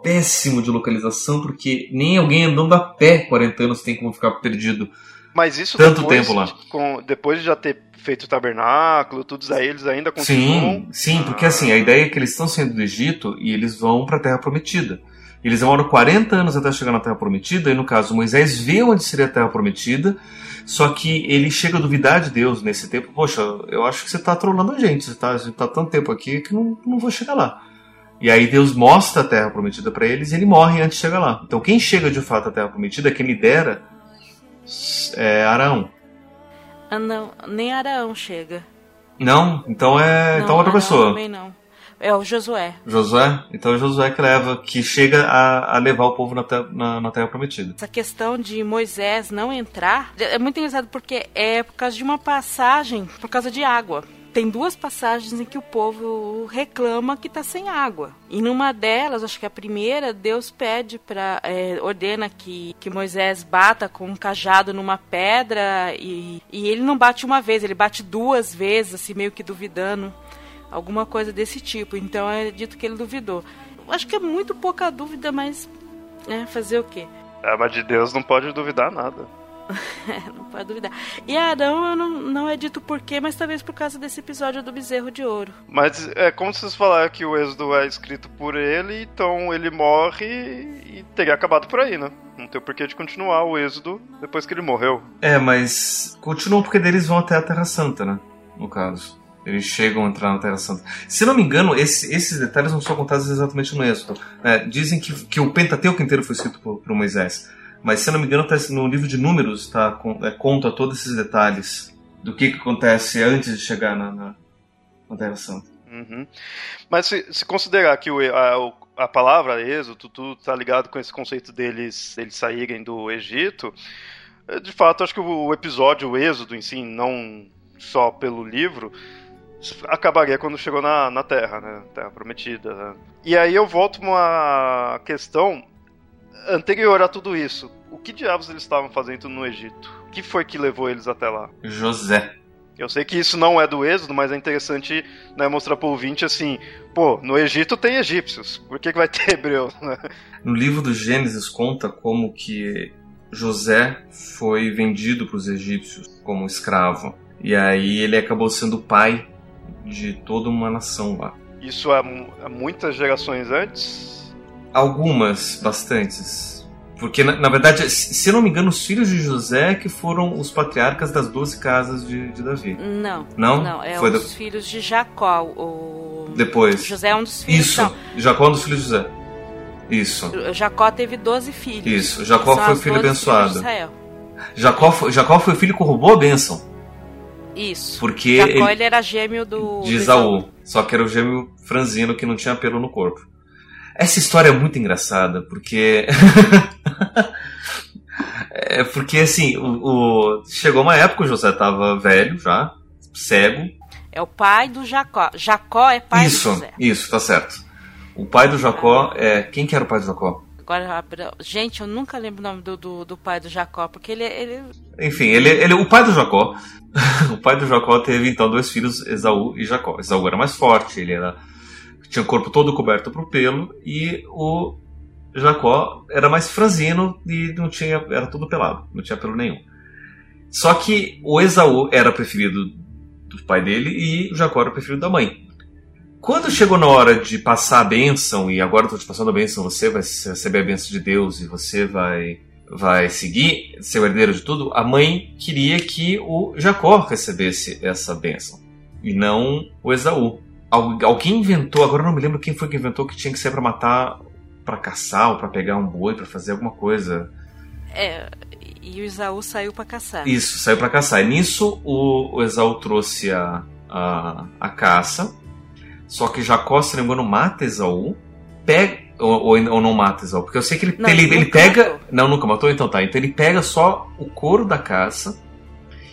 péssimo de localização, porque nem alguém andando a pé 40 anos tem como ficar perdido. Mas isso tanto depois, tempo lá. Com, depois de já ter feito o tabernáculo, todos aí eles ainda continuam. Sim, sim, porque assim, a ideia é que eles estão saindo do Egito e eles vão para a Terra Prometida. Eles demoram 40 anos até chegar na Terra Prometida, e no caso Moisés vê onde seria a Terra Prometida, só que ele chega a duvidar de Deus nesse tempo. Poxa, eu acho que você está trolando a gente, você está tá tanto tempo aqui que não, não vou chegar lá. E aí Deus mostra a terra prometida para eles e ele morre antes de chegar lá. Então quem chega de fato à terra prometida, quem lidera, é Arão. Ah, não, nem Arão chega. Não? Então é. Não, então outra pessoa. Também não. É o Josué. Josué? Então é Josué que leva, que chega a, a levar o povo na, terra, na, na, Terra Prometida. Essa questão de Moisés não entrar é muito engraçado porque é por causa de uma passagem, por causa de água tem duas passagens em que o povo reclama que está sem água. E numa delas, acho que a primeira, Deus pede para é, ordena que, que Moisés bata com um cajado numa pedra e, e ele não bate uma vez, ele bate duas vezes, assim meio que duvidando, alguma coisa desse tipo. Então é dito que ele duvidou. Acho que é muito pouca dúvida, mas é, fazer o quê? É, mas de Deus não pode duvidar nada. [LAUGHS] não pode duvidar. E Arão não, não é dito por quê, mas talvez por causa desse episódio do bezerro de ouro. Mas é como se vocês falaram que o êxodo é escrito por ele, então ele morre e teria acabado por aí, né? Não tem porquê de continuar o êxodo depois que ele morreu. É, mas continuam porque eles vão até a Terra Santa, né? No caso. Eles chegam a entrar na Terra Santa. Se não me engano, esse, esses detalhes não são contados exatamente no Êxodo. É, dizem que, que o Pentateuco inteiro foi escrito por, por Moisés. Mas se não me engano, tá, no livro de números tá, é, conta todos esses detalhes do que, que acontece antes de chegar na, na, na Terra Santa. Uhum. Mas se, se, considerar que o, a, a palavra êxodo, tudo tá ligado com esse conceito deles, deles saírem do Egito, é, de fato, acho que o episódio, o êxodo em si, não só pelo livro, acabaria quando chegou na, na Terra, né? Terra Prometida. Né? E aí eu volto uma questão anterior a tudo isso, o que diabos eles estavam fazendo no Egito? O que foi que levou eles até lá? José. Eu sei que isso não é do Êxodo, mas é interessante né, mostrar pro ouvinte assim: pô, no Egito tem egípcios, por que, que vai ter [LAUGHS] hebreus? Né? No livro do Gênesis conta como que José foi vendido para os egípcios como escravo. E aí ele acabou sendo pai de toda uma nação lá. Isso há, há muitas gerações antes? Algumas, bastantes. Porque, na, na, verdade, se eu não me engano, os filhos de José que foram os patriarcas das doze casas de, de Davi. Não. Não? Não, é Foi os do... filhos de Jacó. O... Depois. José é um dos filhos. Isso, não. Jacó é um dos filhos de José. Isso. Jacó teve doze filhos. Isso, Jacó foi o filho abençoado. Jacó foi, Jacó foi o filho que roubou a bênção. Isso. Porque Jacó ele, ele era gêmeo do. De Isaú. Só que era o gêmeo franzino que não tinha pelo no corpo. Essa história é muito engraçada, porque. [LAUGHS] é porque, assim, o, o, chegou uma época o José estava velho já, cego. É o pai do Jacó. Jacó é pai isso, do José. Isso, tá certo. O pai do Jacó é. Quem que era o pai do Jacó? Agora, gente, eu nunca lembro o nome do, do, do pai do Jacó, porque ele, ele. Enfim, ele, ele o pai do Jacó. [LAUGHS] o pai do Jacó teve então dois filhos, Esaú e Jacó. Esaú era mais forte, ele era tinha o corpo todo coberto por pelo e o Jacó era mais franzino e não tinha era tudo pelado, não tinha pelo nenhum. Só que o Esaú era preferido do pai dele e o Jacó era preferido da mãe. Quando chegou na hora de passar a bênção, e agora estou te passando a bênção, você vai receber a bênção de Deus e você vai vai seguir, ser o herdeiro de tudo, a mãe queria que o Jacó recebesse essa bênção e não o Esaú alguém inventou, agora eu não me lembro quem foi que inventou que tinha que ser para matar, para caçar ou para pegar um boi, para fazer alguma coisa. É, e o Esaú saiu para caçar. Isso, saiu para caçar. E nisso o, o Esaú trouxe a, a, a caça, só que Jacó, se não me engano, mata Esaú, pega. Ou, ou, não mata Esaú, porque eu sei que ele, não, ele, ele pega. Matou. Não, nunca matou, então tá. Então ele pega só o couro da caça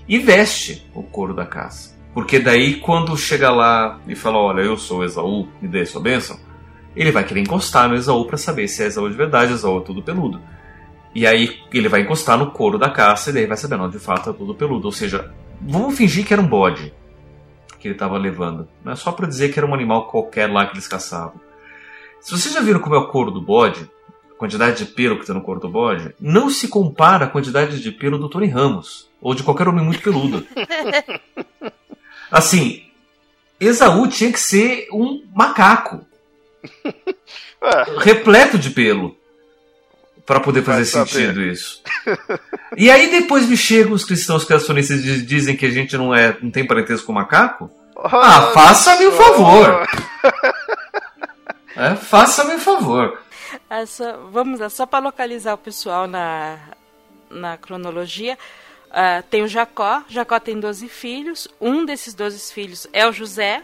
e veste o couro da caça. Porque daí, quando chega lá e fala: Olha, eu sou Esaú, me dê sua bênção, ele vai querer encostar no Esaú para saber se é Esaú de verdade, Esaú é tudo peludo. E aí ele vai encostar no couro da caça e daí vai saber, não, de fato é tudo peludo. Ou seja, vamos fingir que era um bode que ele estava levando. Não é só para dizer que era um animal qualquer lá que eles caçavam. Se vocês já viram como é o couro do bode, a quantidade de pelo que tem no couro do bode, não se compara à quantidade de pelo do Tony Ramos, ou de qualquer homem muito peludo. [LAUGHS] Assim, Esaú tinha que ser um macaco. [LAUGHS] É. repleto de pelo. Para poder fazer sentido isso. E aí depois me chegam os cristãos criacionistas e dizem que a gente não é não tem parentesco com macaco. ah, faça-me o um favor. É, Faça-me favor. Essa, vamos lá, só para localizar o pessoal na, na cronologia. Uh, tem o Jacó. Jacó tem 12 filhos. Um desses 12 filhos é o José,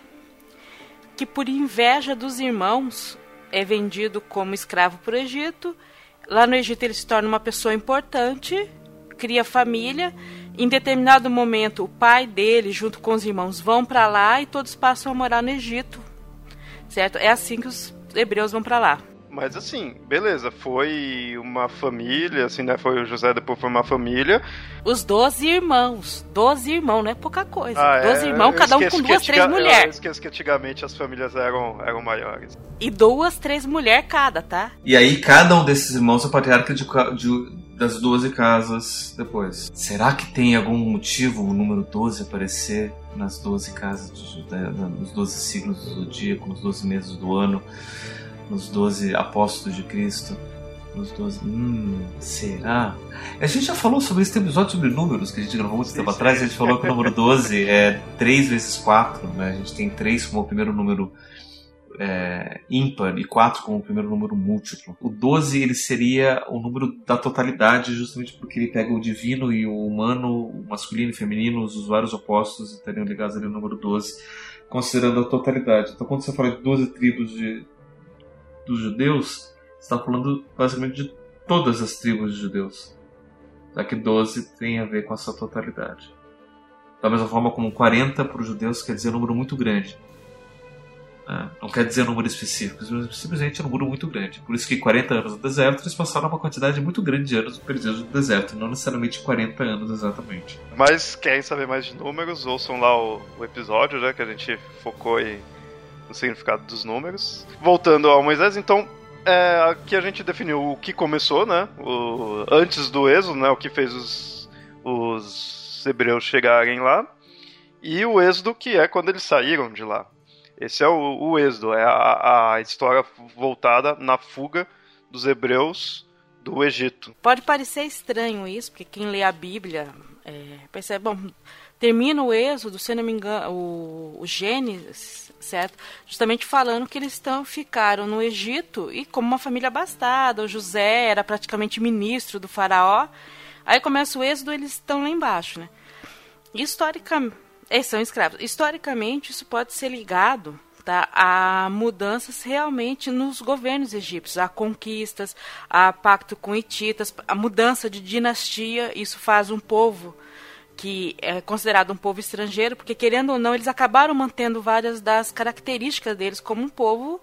que por inveja dos irmãos é vendido como escravo para o Egito. Lá no Egito ele se torna uma pessoa importante, cria família. Em determinado momento, o pai dele, junto com os irmãos, vão para lá e todos passam a morar no Egito. Certo? É assim que os hebreus vão para lá. Mas assim, beleza, foi uma família, assim, né? Foi o José, depois foi uma família. Os 12 irmãos. 12 irmãos, não é pouca coisa. Ah, 12 é, irmãos, cada um com duas, três mulheres. Eu esqueço que antigamente as famílias eram, eram maiores. E duas, três mulheres cada, tá? E aí cada um desses irmãos é patriarca de, de, das 12 casas depois. Será que tem algum motivo o número 12 aparecer nas 12 casas, de, nos 12 signos do zodíaco, nos 12 meses do ano? Nos doze apóstolos de Cristo. Nos 12. Hum, será? A gente já falou sobre esse episódio sobre números que a gente gravou muito tempo atrás. A gente falou que o número 12 [LAUGHS] é 3 vezes 4. Né? A gente tem 3 como o primeiro número é, ímpar e 4 como o primeiro número múltiplo. O 12 ele seria o número da totalidade, justamente porque ele pega o divino e o humano, o masculino e feminino, os vários opostos estariam ligados ali no número 12, considerando a totalidade. Então, quando você fala de 12 tribos de, dos judeus, está falando basicamente de todas as tribos de judeus. Já que 12 tem a ver com essa totalidade. Da mesma forma como 40 para os judeus quer dizer um número muito grande. É, não quer dizer um número específico, simplesmente é um número muito grande. Por isso que 40 anos no deserto, eles passaram uma quantidade muito grande de anos perdidos no deserto, não necessariamente 40 anos exatamente. Mas querem saber mais de números, ouçam lá o, o episódio né, que a gente focou em o significado dos números. Voltando ao Moisés, então, é, aqui a gente definiu o que começou, né? O, antes do êxodo, né? O que fez os, os hebreus chegarem lá. E o êxodo, que é quando eles saíram de lá. Esse é o, o êxodo, é a, a história voltada na fuga dos hebreus do Egito. Pode parecer estranho isso, porque quem lê a Bíblia é, percebe, bom, termina o êxodo, se não me engano, o, o Gênesis, certo? Justamente falando que eles estão, ficaram no Egito e como uma família abastada, o José era praticamente ministro do faraó. Aí começa o êxodo, eles estão lá embaixo, né? Historicamente, são escravos. Historicamente, isso pode ser ligado tá, a mudanças realmente nos governos egípcios, a conquistas, a pacto com hititas, a mudança de dinastia. Isso faz um povo que é considerado um povo estrangeiro, porque querendo ou não, eles acabaram mantendo várias das características deles como um povo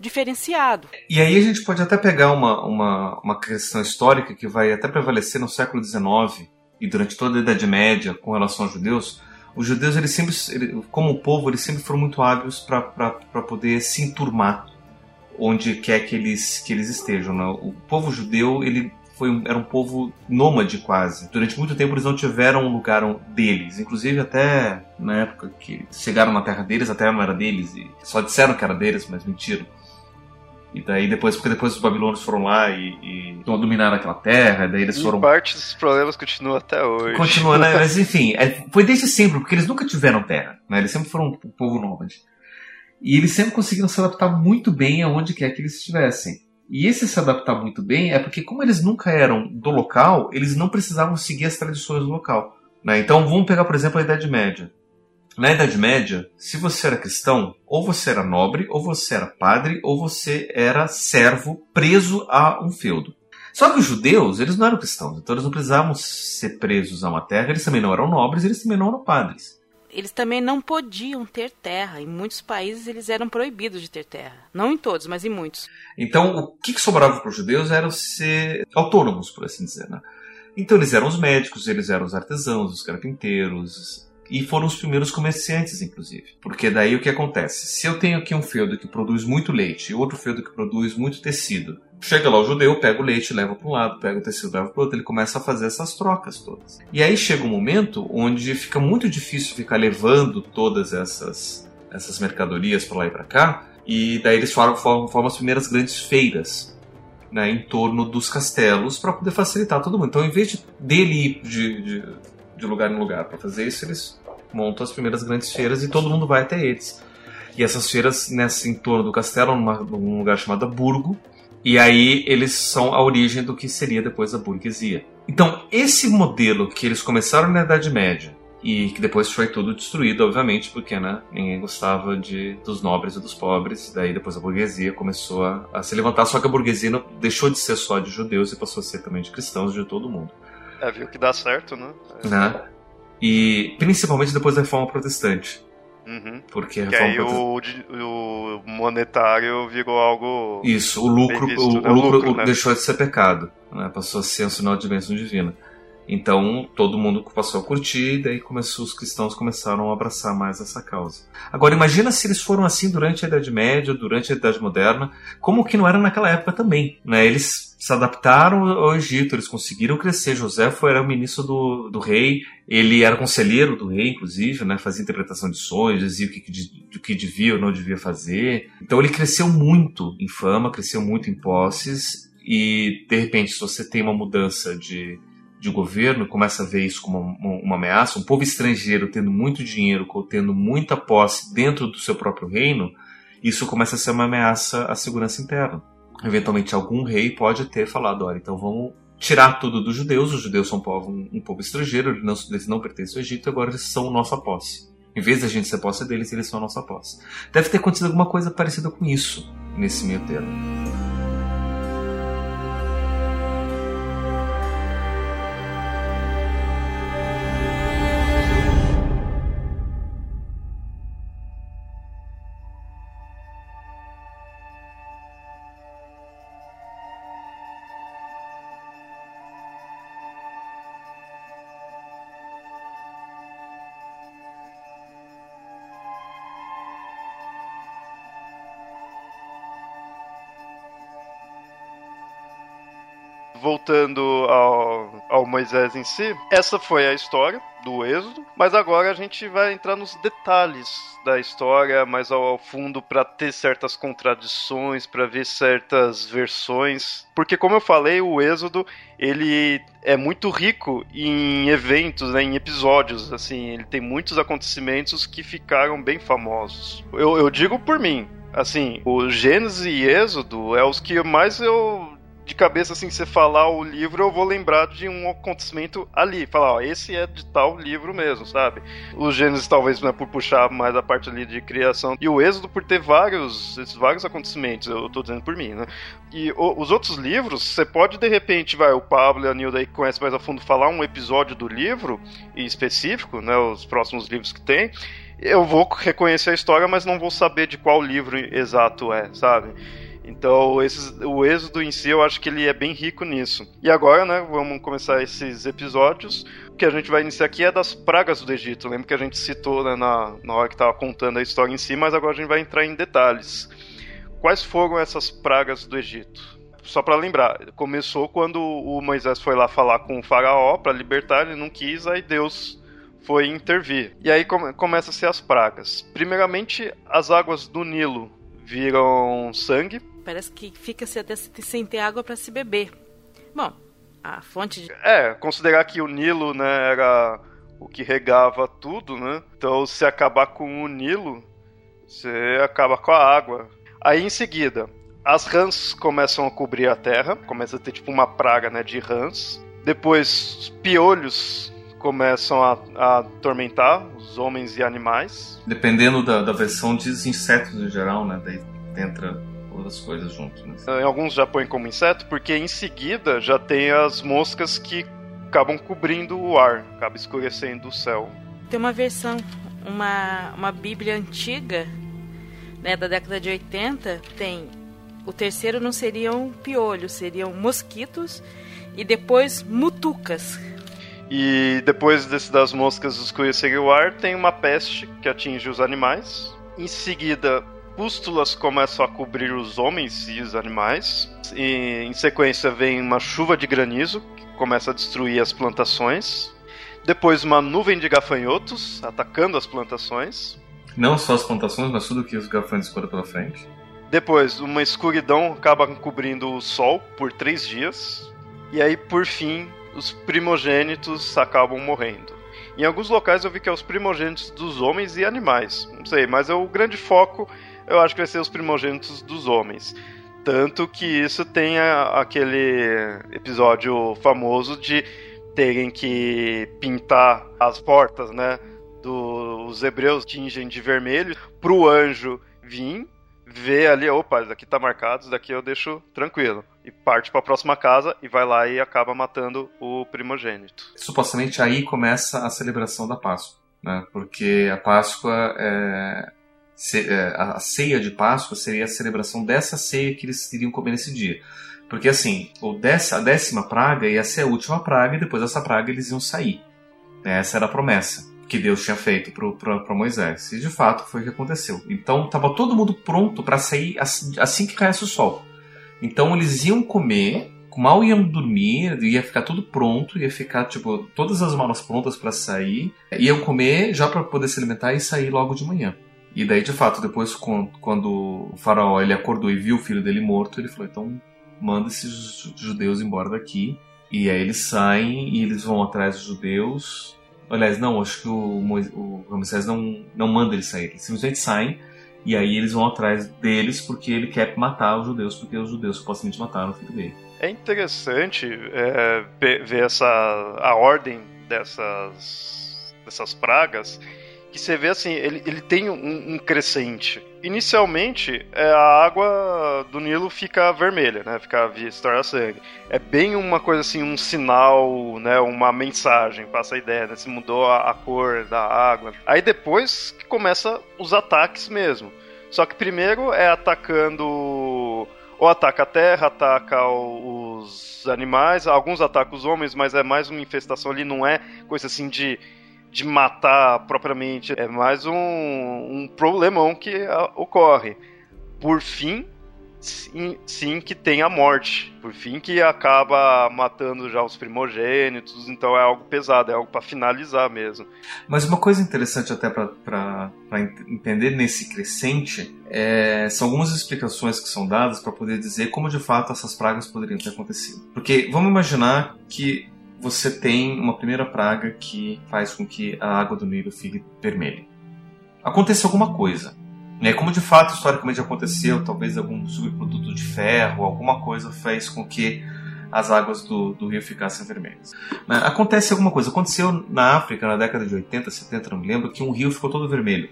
diferenciado. E aí a gente pode até pegar uma, uma, uma questão histórica que vai até prevalecer no século XIX e durante toda a Idade Média com relação aos judeus. Os judeus, eles sempre, como povo, eles sempre foram muito hábeis para poder se enturmar onde quer que eles, que eles estejam. Né? O povo judeu, ele foi um, era um povo nômade quase. Durante muito tempo eles não tiveram um lugar deles. Inclusive até na época que chegaram na terra deles, a terra não era deles. E só disseram que era deles, mas mentiram. E daí depois, porque depois os babilônios foram lá e, e dominaram aquela terra, daí eles foram. E parte dos problemas continuam até hoje. Continua, né? [LAUGHS] Mas enfim, é, foi desde sempre, porque eles nunca tiveram terra, né? Eles sempre foram um povo nômade. E eles sempre conseguiram se adaptar muito bem aonde quer que eles estivessem. E esse se adaptar muito bem é porque, como eles nunca eram do local, eles não precisavam seguir as tradições do local. Né? Então, vamos pegar, por exemplo, a Idade Média. Na Idade Média, se você era cristão, ou você era nobre, ou você era padre, ou você era servo preso a um feudo. Só que os judeus, eles não eram cristãos, então eles não precisavam ser presos a uma terra, eles também não eram nobres, eles também não eram padres eles também não podiam ter terra. Em muitos países eles eram proibidos de ter terra. Não em todos, mas em muitos. Então, o que, sobrava para os judeus era ser autônomos, por assim dizer. Né? Então, eles eram os médicos, eles eram os artesãos, os carpinteiros, e foram os primeiros comerciantes, inclusive. Porque daí o que acontece? Se eu tenho aqui um feudo que produz muito leite e outro feudo que produz muito tecido, Chega lá o judeu, pega o leite, leva para um lado, pega o tecido, leva para outro, ele começa a fazer essas trocas todas. E aí chega um momento onde fica muito difícil ficar levando todas essas, essas mercadorias para lá e para cá, e daí eles formam, formam, as primeiras grandes feiras né, em torno dos castelos para poder facilitar todo mundo. Então, em vez de, dele ir de, de, de lugar em lugar para fazer isso, eles montam as primeiras grandes feiras e todo mundo vai até eles. E essas feiras, nesse entorno do castelo, numa, num lugar chamado Burgo, e aí eles são a origem do que seria depois a burguesia. Então, esse modelo que eles começaram na Idade Média, e que depois foi tudo destruído, obviamente, porque né, ninguém gostava de, dos nobres e dos pobres. Daí depois a burguesia começou a, a, se levantar, só que a burguesia não, deixou de ser só de judeus e passou a ser também de cristãos de todo mundo. É, viu que dá certo, né? Né? E principalmente depois da reforma protestante. Uhum. Porque a reforma protestante... o, o, monetário virou algo. Isso, o lucro, visto, o, né? o, lucro, lucro né? deixou de ser pecado, né? passou a ser um sinal de bênção divina. Então todo mundo passou a curtir e daí começou, os cristãos começaram a abraçar mais essa causa. Agora imagina se eles foram assim durante a Idade Média, durante a Idade Moderna, como que não era naquela época também. Né? Eles se adaptaram ao Egito, eles conseguiram crescer. José foi, era o ministro do, do rei, ele era conselheiro do rei, inclusive, né? fazia interpretação de sonhos, dizia o que, o que devia ou não devia fazer. Então ele cresceu muito em fama, cresceu muito em posses, e de repente, se você tem uma mudança de de governo começa a ver isso como uma, uma, ameaça, um povo estrangeiro tendo muito dinheiro, tendo muita posse dentro do seu próprio reino, isso começa a ser uma ameaça à segurança interna. Eventualmente, algum rei pode ter falado: olha, então vamos tirar tudo dos judeus, os judeus são um povo, um, um povo estrangeiro, eles não, eles não pertencem ao Egito, agora eles são nossa posse. Em vez da gente ser posse deles, eles são nossa posse. Deve ter acontecido alguma coisa parecida com isso nesse meio termo. Voltando ao, ao Moisés em si, essa foi a história do Êxodo, mas agora a gente vai entrar nos detalhes da história, mais ao, fundo, para ter certas contradições, para ver certas versões. Porque, como eu falei, o Êxodo ele é muito rico em eventos, né, em episódios. Assim, ele tem muitos acontecimentos que ficaram bem famosos. Eu, eu digo por mim, assim, o Gênesis e Êxodo é os que mais eu de cabeça, assim, você falar o livro, eu vou lembrar de um acontecimento ali. Falar, ó, esse é de tal livro mesmo, sabe? O Gênesis, talvez, né, por puxar mais a parte ali de criação. E o Êxodo, por ter vários, esses vários acontecimentos, eu tô dizendo por mim, né? E o, os outros livros, você pode, de repente, vai, o Pablo e a Nilda aí que conhecem mais a fundo, falar um episódio do livro em específico, né? Os próximos livros que tem eu vou reconhecer a história, mas não vou saber de qual livro exato é, sabe? Então, o êxodo em si, eu acho que ele é bem rico nisso. E agora, né, vamos começar esses episódios. O que a gente vai iniciar aqui é das pragas do Egito. Lembra que a gente citou né, na, na hora que estava contando a história em si, mas agora a gente vai entrar em detalhes. Quais foram essas pragas do Egito? Só para lembrar, começou quando o Moisés foi lá falar com o faraó para libertar, ele não quis, aí Deus foi intervir. E aí come, começa a ser as pragas. Primeiramente, as águas do Nilo viram sangue, Parece que fica sem ter água para se beber. Bom, a fonte de... É, considerar que o Nilo, né, era o que regava tudo, né? Então, se acabar com o Nilo, você acaba com a água. Aí, em seguida, as rãs começam a cobrir a terra, começa a ter tipo uma praga, né, de rãs. Depois, piolhos começam a, a atormentar os homens e animais. Dependendo da, da versão, diz insetos em geral, né? Daí entra outras coisas junto. Né? Em alguns já põem como inseto, porque em seguida já tem as moscas que acabam cobrindo o ar, acaba escurecendo o céu. Tem uma versão, uma, uma Bíblia antiga, né, da década de 80, tem o terceiro não seriam piolhos, seriam mosquitos e depois mutucas. E depois desse das moscas escurecerem o ar, tem uma peste que atinge os animais. Em seguida, pústulas começam a cobrir os homens e os animais. E, em sequência vem uma chuva de granizo que começa a destruir as plantações. Depois uma nuvem de gafanhotos atacando as plantações. Não só as plantações, mas tudo que os gafanhotos foram pela frente. Depois, uma escuridão acaba cobrindo o sol por três dias. E aí, por fim, os primogênitos acabam morrendo. Em alguns locais eu vi que é os primogênitos dos homens e animais. Não sei, mas é o grande foco eu acho que vai ser os primogênitos dos homens. Tanto que isso tem aquele episódio famoso de terem que pintar as portas, né? Dos hebreus tingem de vermelho pro anjo vir, ver ali, opa, isso daqui tá marcado, isso daqui eu deixo tranquilo. E parte para a próxima casa e vai lá e acaba matando o primogênito. Supostamente aí começa a celebração da Páscoa, né? Porque a Páscoa é, a ceia de Páscoa seria a celebração dessa ceia que eles iriam comer nesse dia. Porque assim, a décima praga ia ser a última praga e depois dessa praga eles iam sair. Essa era a promessa que Deus tinha feito para Moisés. E de fato foi o que aconteceu. Então estava todo mundo pronto para sair assim que caísse o sol. Então eles iam comer, mal iam dormir, ia ficar tudo pronto, ia ficar tipo todas as malas prontas para sair, iam comer já para poder se alimentar e sair logo de manhã. E daí, de fato, depois quando o faraó ele acordou e viu o filho dele morto, ele falou: então manda esses judeus embora daqui. E aí eles saem e eles vão atrás dos judeus. Aliás, não, acho que o, o Ramsés não, não manda eles sair. Eles simplesmente saem e aí eles vão atrás deles porque ele quer matar os judeus, porque os judeus supostamente mataram o filho dele. É interessante é, ver essa a ordem dessas, dessas pragas que você vê assim, ele, ele tem um, um crescente. Inicialmente, é, a água do Nilo fica vermelha, né? Fica torna sangue. É bem uma coisa assim, um sinal, né? Uma mensagem, passa a ideia, né? Se mudou a, a cor da água. Aí depois que começa os ataques mesmo. Só que primeiro é atacando ou ataca a terra, ataca os animais, alguns atacam os homens, mas é mais uma infestação ali, não é coisa assim de de matar propriamente, é mais um, um problemão que a, ocorre. Por fim, sim, sim, que tem a morte. Por fim, que acaba matando já os primogênitos. Então é algo pesado, é algo para finalizar mesmo. Mas uma coisa interessante até para entender nesse crescente é, são algumas explicações que são dadas para poder dizer como de fato essas pragas poderiam ter acontecido. Porque vamos imaginar que você tem uma primeira praga que faz com que a água do Nilo fique vermelha. Aconteceu alguma coisa. Né? Como de fato historicamente aconteceu, talvez algum subproduto de ferro, alguma coisa fez com que as águas do, do rio ficassem vermelhas. Né? Acontece alguma coisa. Aconteceu na África na década de 80, 70, não me lembro, que um rio ficou todo vermelho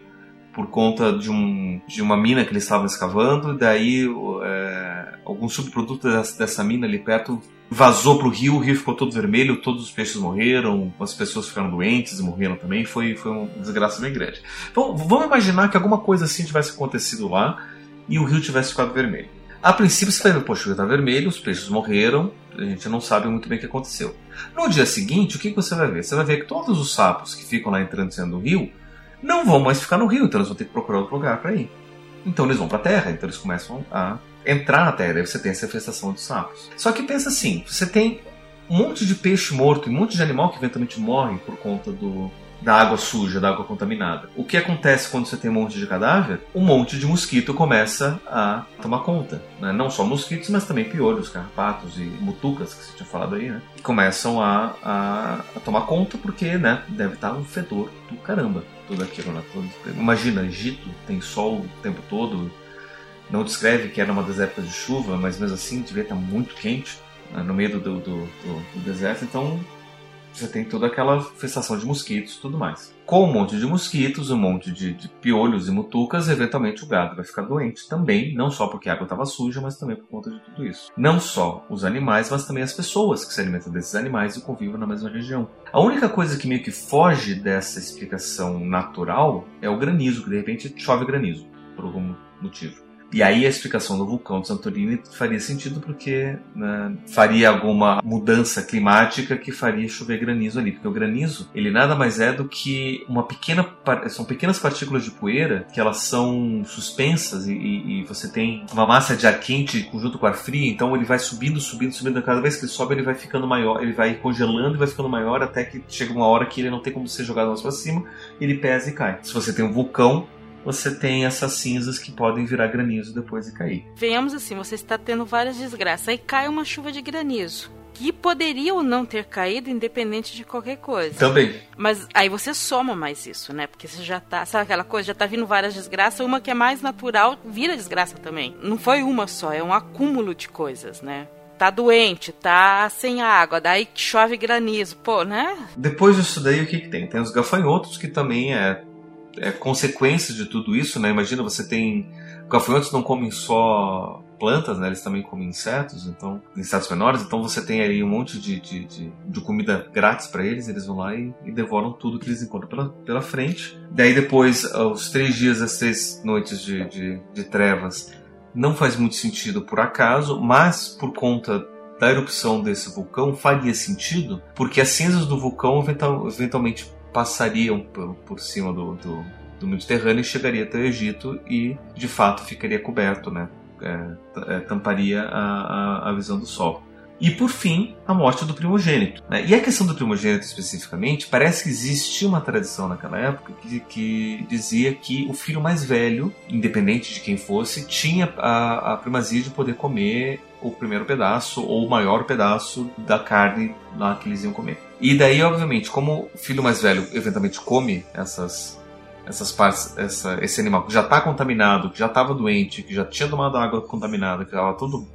por conta de, um, de uma mina que eles estavam escavando, e daí é, algum subproduto dessa, dessa mina ali perto vazou para o rio, o rio ficou todo vermelho, todos os peixes morreram, as pessoas ficaram doentes e morreram também, foi, foi uma desgraça bem grande. Então vamos imaginar que alguma coisa assim tivesse acontecido lá e o rio tivesse ficado vermelho. A princípio você vai ver, poxa, o rio está vermelho, os peixes morreram, a gente não sabe muito bem o que aconteceu. No dia seguinte, o que você vai ver? Você vai ver que todos os sapos que ficam lá entrando e saindo do rio não vão mais ficar no rio, então eles vão ter que procurar outro lugar para ir. Então eles vão para a terra, então eles começam a entrar na terra, aí você tem essa infestação dos sapos. Só que pensa assim, você tem um monte de peixe morto e um monte de animal que eventualmente morre por conta do, da água suja, da água contaminada. O que acontece quando você tem um monte de cadáver? Um monte de mosquito começa a tomar conta. Né? Não só mosquitos, mas também piolhos, carrapatos e mutucas, que você tinha falado aí, né? Que começam a, a, a tomar conta porque, né, deve estar um fedor do caramba tudo aquilo, né? Imagina, Egito tem sol o tempo todo, não descreve que era uma das épocas de chuva, mas mesmo assim devia estar muito quente né, no meio do, do, do, do, deserto, então você tem toda aquela infestação de mosquitos tudo mais. Com um monte de mosquitos, um monte de, de, piolhos e mutucas, eventualmente o gado vai ficar doente também, não só porque a água estava suja, mas também por conta de tudo isso. Não só os animais, mas também as pessoas que se alimentam desses animais e convivem na mesma região. A única coisa que meio que foge dessa explicação natural é o granizo, que de repente chove granizo, por algum motivo. E aí a explicação do vulcão de Santorini faria sentido porque né, faria alguma mudança climática que faria chover granizo ali, porque o granizo ele nada mais é do que uma pequena são pequenas partículas de poeira que elas são suspensas e, e, e você tem uma massa de ar quente junto com ar frio, então ele vai subindo, subindo, subindo. Cada vez que ele sobe ele vai ficando maior, ele vai congelando e vai ficando maior até que chega uma hora que ele não tem como ser jogado mais para cima, ele pesa e cai. Se você tem um vulcão você tem essas cinzas que podem virar granizo depois e cair. Venhamos assim, você está tendo várias desgraças, aí cai uma chuva de granizo. que poderia ou não ter caído, independente de qualquer coisa. Também. Mas aí você soma mais isso, né? Porque você já tá, sabe aquela coisa, já tá vindo várias desgraças, uma que é mais natural vira desgraça também. Não foi uma só, é um acúmulo de coisas, né? Tá doente, tá sem água, daí chove granizo, pô, né? Depois disso daí, o que, que tem? Tem os gafanhotos, que também é, é consequência de tudo isso, né? Imagina, você tem. Gafanhotos não comem só plantas, né? Eles também comem insetos, então insetos menores. Então você tem aí um monte de, de, de, de comida grátis para eles. Eles vão lá e, e, devoram tudo que eles encontram pela, pela frente. Daí depois, os três dias, as três noites de, de, de trevas, não faz muito sentido por acaso, mas por conta da erupção desse vulcão faria sentido, porque as cinzas do vulcão eventualmente passariam por, por cima do, do, do Mediterrâneo e chegaria até o Egito e de fato ficaria coberto, né? é, é, tamparia a, a, a, visão do Sol. E por fim, a morte do primogênito. Né? E a questão do primogênito especificamente, parece que existia uma tradição naquela época que, que dizia que o filho mais velho, independente de quem fosse, tinha a, a primazia de poder comer o primeiro pedaço ou o maior pedaço da carne lá que eles iam comer. E daí, obviamente, como o filho mais velho eventualmente come essas essas partes, essa, esse animal que já está contaminado, que já estava doente, que já tinha tomado água contaminada, que estava tudo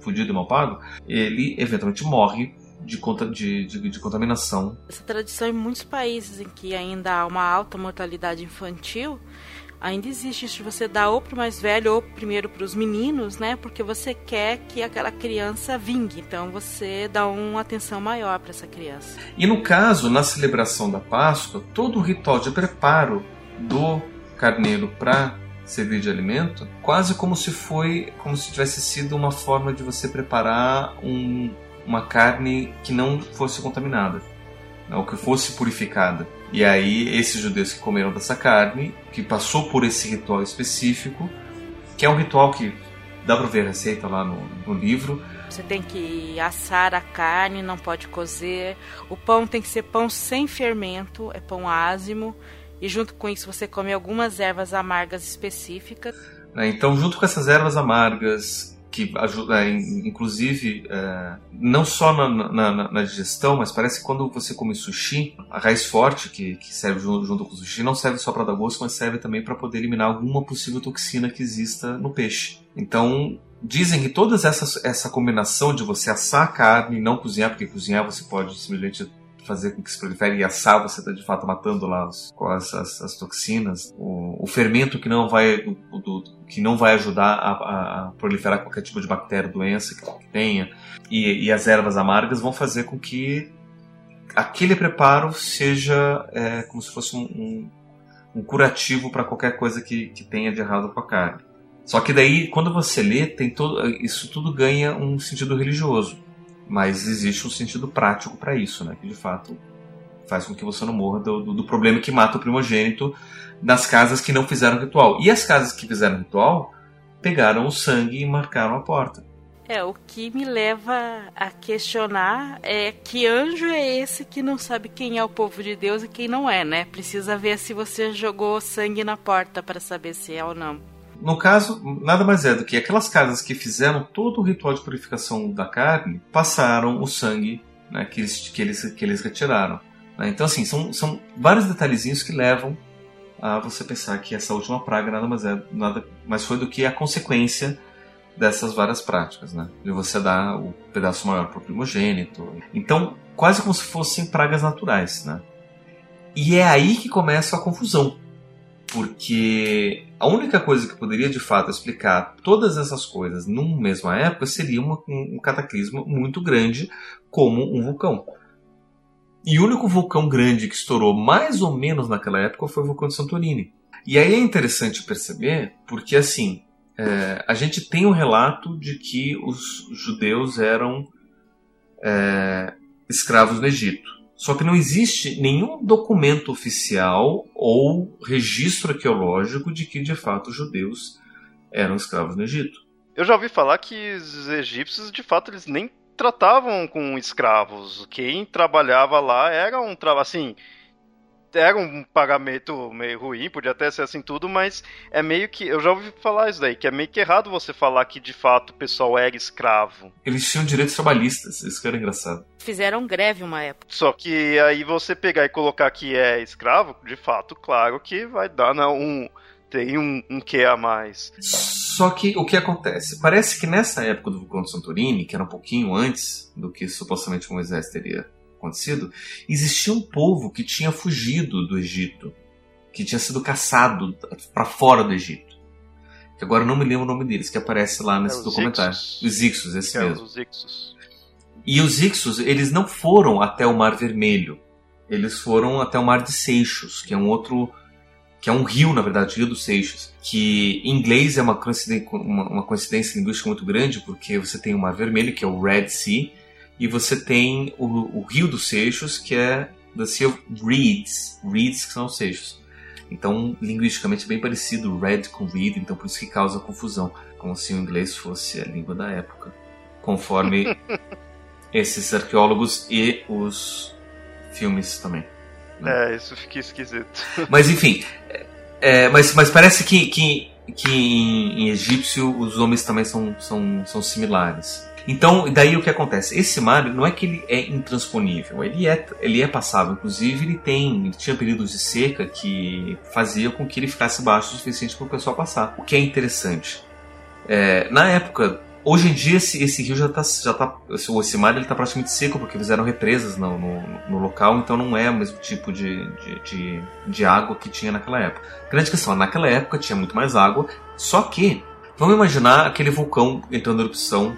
fudido e mal pago, ele eventualmente morre de, conta, de, de, de, contaminação. Essa tradição em muitos países em que ainda há uma alta mortalidade infantil, ainda existe isso de você dar ou para o mais velho ou primeiro para os meninos, né? Porque você quer que aquela criança vingue. Então você dá uma atenção maior para essa criança. E no caso, na celebração da Páscoa, todo o ritual de preparo do carneiro para servir de alimento, quase como se foi, como se tivesse sido uma forma de você preparar um, uma carne que não fosse contaminada, né, ou que fosse purificada. E aí esses judeus que comeram dessa carne, que passou por esse ritual específico, que é um ritual que dá para ver a receita lá no, no livro, você tem que assar a carne, não pode cozer. O pão tem que ser pão sem fermento, é pão ázimo. E junto com isso você come algumas ervas amargas específicas. É, então, junto com essas ervas amargas, que ajudam, é, inclusive, é, não só na, na, na, digestão, mas parece que quando você come sushi, a raiz forte que, que serve junto, junto, com o sushi não serve só para dar gosto, mas serve também para poder eliminar alguma possível toxina que exista no peixe. Então, dizem que toda essa combinação de você assar a carne e não cozinhar, porque cozinhar você pode simplesmente fazer com que se prolifere e assar, você está de fato matando lá os, as, as, as, toxinas. O, o, fermento que não vai, do, do, que não vai ajudar a, a, proliferar qualquer tipo de bactéria, doença que, tenha. E, e, as ervas amargas vão fazer com que aquele preparo seja é, como se fosse um, um, um curativo para qualquer coisa que, que tenha de errado com a carne. Só que daí, quando você lê, tem todo, isso tudo ganha um sentido religioso. Mas existe um sentido prático para isso, né? Que de fato faz com que você não morra do, do, do, problema que mata o primogênito nas casas que não fizeram ritual. E as casas que fizeram ritual pegaram o sangue e marcaram a porta. É, o que me leva a questionar é que anjo é esse que não sabe quem é o povo de Deus e quem não é, né? Precisa ver se você jogou sangue na porta para saber se é ou não. No caso, nada mais é do que aquelas casas que fizeram todo o ritual de purificação da carne passaram o sangue né, que, eles, que, eles, que eles retiraram. Né? Então, assim, são, são vários detalhezinhos que levam a você pensar que essa última praga nada mais, é, nada mais foi do que a consequência dessas várias práticas, né? De você dar o pedaço maior para o primogênito. Então, quase como se fossem pragas naturais, né? E é aí que começa a confusão porque a única coisa que poderia de fato explicar todas essas coisas numa mesma época seria uma, um, cataclismo muito grande, como um vulcão. E o único vulcão grande que estourou mais ou menos naquela época foi o vulcão de Santorini. E aí é interessante perceber, porque assim, é, a gente tem um relato de que os judeus eram é, escravos no Egito. Só que não existe nenhum documento oficial ou registro arqueológico de que de fato os judeus eram escravos no Egito. Eu já ouvi falar que os egípcios de fato eles nem tratavam com escravos. Quem trabalhava lá era um trabalho assim, era um pagamento meio ruim, podia até ser assim tudo, mas é meio que. Eu já ouvi falar isso daí, que é meio que errado você falar que de fato o pessoal era escravo. Eles tinham direitos trabalhistas, isso que era engraçado. Fizeram greve uma época. Só que aí você pegar e colocar que é escravo, de fato, claro que vai dar né, um. Tem um, um que a mais. Só que o que acontece? Parece que nessa época do vulcão de Santorini, que era um pouquinho antes do que supostamente Moisés teria acontecido, existia um povo que tinha fugido do Egito, que tinha sido caçado para fora do Egito. Que agora eu não me lembro o nome deles, que aparece lá nesse é, documentário. Ixos. Os Ixos, esse é, mesmo. Os Ixos. E os Ixos, eles não foram até o Mar Vermelho. Eles foram até o Mar de Seixos, que é um outro que é um rio, na verdade, Rio dos Seixos, que em inglês é uma coincidência, uma, uma coincidência linguística muito grande, porque você tem o Mar Vermelho, que é o Red Sea, e você tem o, o Rio dos Seixos, que é the Sea of Reeds, Reeds que são os seixos. Então, linguisticamente é bem parecido red com reed, então por isso que causa confusão, como se o inglês fosse a língua da época, conforme [LAUGHS] esses arqueólogos e os filmes também. Né? É, isso fica esquisito. [LAUGHS] Mas enfim, é, mas, mas parece que, que, que em, em egípcio os nomes também são, são, são similares. Então, daí o que acontece? Esse mar não é que ele é intransponível, ele é, ele é passável. Inclusive, ele tem, ele tinha períodos de seca que fazia com que ele ficasse baixo o suficiente para o pessoal passar. O que é interessante. É, na época, hoje em dia esse, esse rio já está, já tá, esse, mar ele está praticamente seco porque fizeram represas no, no, no, local, então não é o mesmo tipo de, de, de, de água que tinha naquela época. Grande questão, naquela época tinha muito mais água, só que Vamos imaginar aquele vulcão entrando em erupção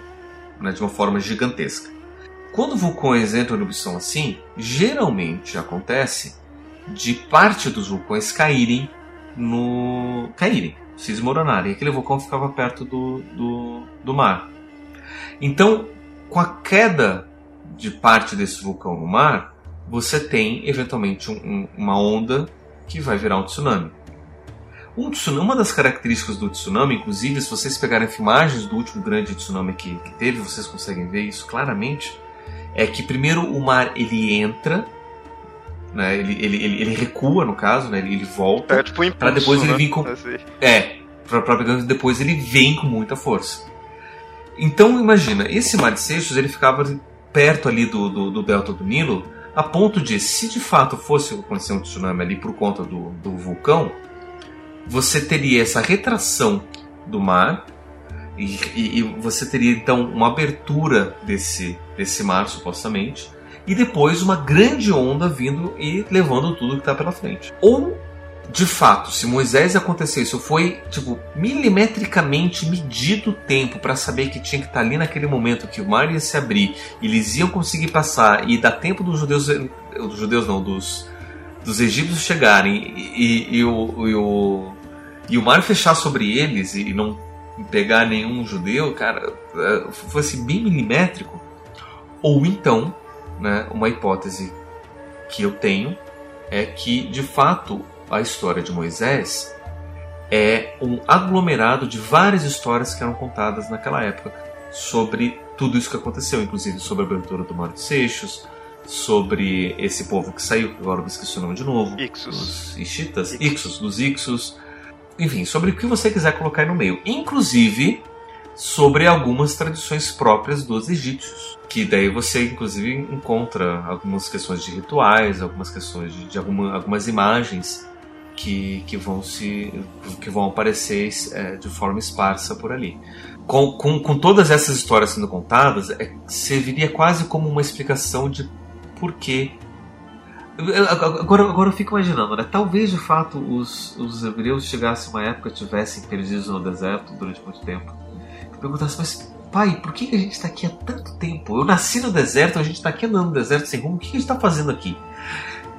né, de uma forma gigantesca. Quando vulcões entram em erupção assim, geralmente acontece de parte dos vulcões caírem no. caírem, se desmoronarem. Aquele vulcão ficava perto do, do, do mar. Então, com a queda de parte desse vulcão no mar, você tem eventualmente um, um, uma onda que vai virar um tsunami. Um tsunami, uma das características do tsunami, inclusive, se vocês pegarem filmagens do último grande tsunami que, que teve, vocês conseguem ver isso claramente, é que primeiro o mar ele entra, né, ele, ele, ele, ele recua no caso, né, ele, ele volta, é, tipo para depois ele né? vir com... Assim. É, para depois ele vem com muita força. Então imagina, esse mar de Seixos ele ficava perto ali do, do, do delta do Nilo, a ponto de, se de fato fosse acontecer um tsunami ali por conta do, do vulcão, você teria essa retração do mar e, e, e, você teria então uma abertura desse, desse mar, supostamente, e depois uma grande onda vindo e levando tudo que está pela frente. Ou, de fato, se Moisés acontecer isso, foi tipo milimetricamente medido o tempo para saber que tinha que estar tá ali naquele momento que o mar ia se abrir, e eles iam conseguir passar e dar tempo dos judeus, dos judeus não, dos dos egípcios chegarem e, e, e o, e o e o mar fechar sobre eles e não pegar nenhum judeu, cara, é, fosse bem milimétrico. Ou então, né, uma hipótese que eu tenho é que, de fato, a história de Moisés é um aglomerado de várias histórias que eram contadas naquela época sobre tudo isso que aconteceu, inclusive sobre a abertura do Mar de Seixos, sobre esse povo que saiu, agora eu me esqueci o nome de novo, Ixos. Os Ixitas. Ixos, dos Ixos, enfim, sobre o que você quiser colocar aí no meio. Inclusive sobre algumas tradições próprias dos egípcios. Que daí você, inclusive, encontra algumas questões de rituais, algumas questões de, de alguma, algumas imagens que, que, vão se que vão aparecer é, de forma esparsa por ali. Com, com, com todas essas histórias sendo contadas, é, serviria quase como uma explicação de por que Agora, agora eu fico imaginando, né? Talvez de fato os, os hebreus chegassem uma época tivessem perdidos no deserto durante muito tempo. E perguntassem, mas pai, por que a gente está aqui há tanto tempo? Eu nasci no deserto, a gente está aqui andando no deserto sem rumo, o que a gente está fazendo aqui?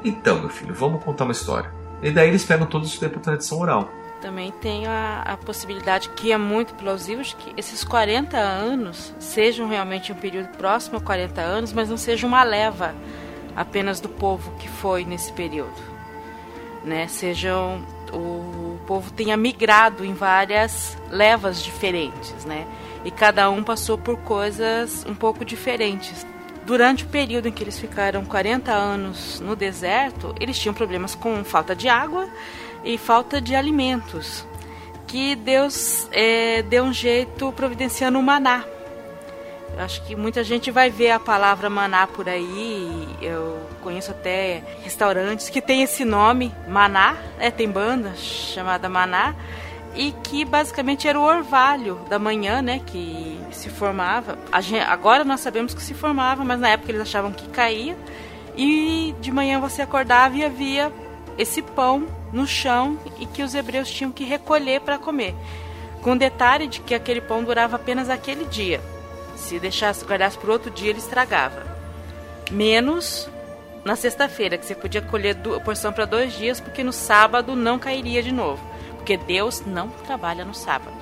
Então, meu filho, vamos contar uma história. E daí eles pegam todo isso por tradição oral. Também tem a, a, possibilidade, que é muito plausível, de que esses 40 anos sejam realmente um período próximo a 40 anos, mas não seja uma leva apenas do povo que foi nesse período, né? Sejam o povo tenha migrado em várias levas diferentes, né? E cada um passou por coisas um pouco diferentes. durante o período em que eles ficaram 40 anos no deserto, eles tinham problemas com falta de água e falta de alimentos. Que Deus é, deu um jeito providenciando o maná. Acho que muita gente vai ver a palavra maná por aí. Eu conheço até restaurantes que tem esse nome, maná. É, tem banda chamada maná e que basicamente era o orvalho da manhã, né, que se formava. Gente, agora nós sabemos que se formava, mas na época eles achavam que caía. E de manhã você acordava e havia esse pão no chão e que os hebreus tinham que recolher para comer. Com detalhe de que aquele pão durava apenas aquele dia. Se deixasse guardasse para outro dia, ele estragava. Menos na sexta-feira, que você podia colher a porção para dois dias, porque no sábado não cairia de novo porque Deus não trabalha no sábado.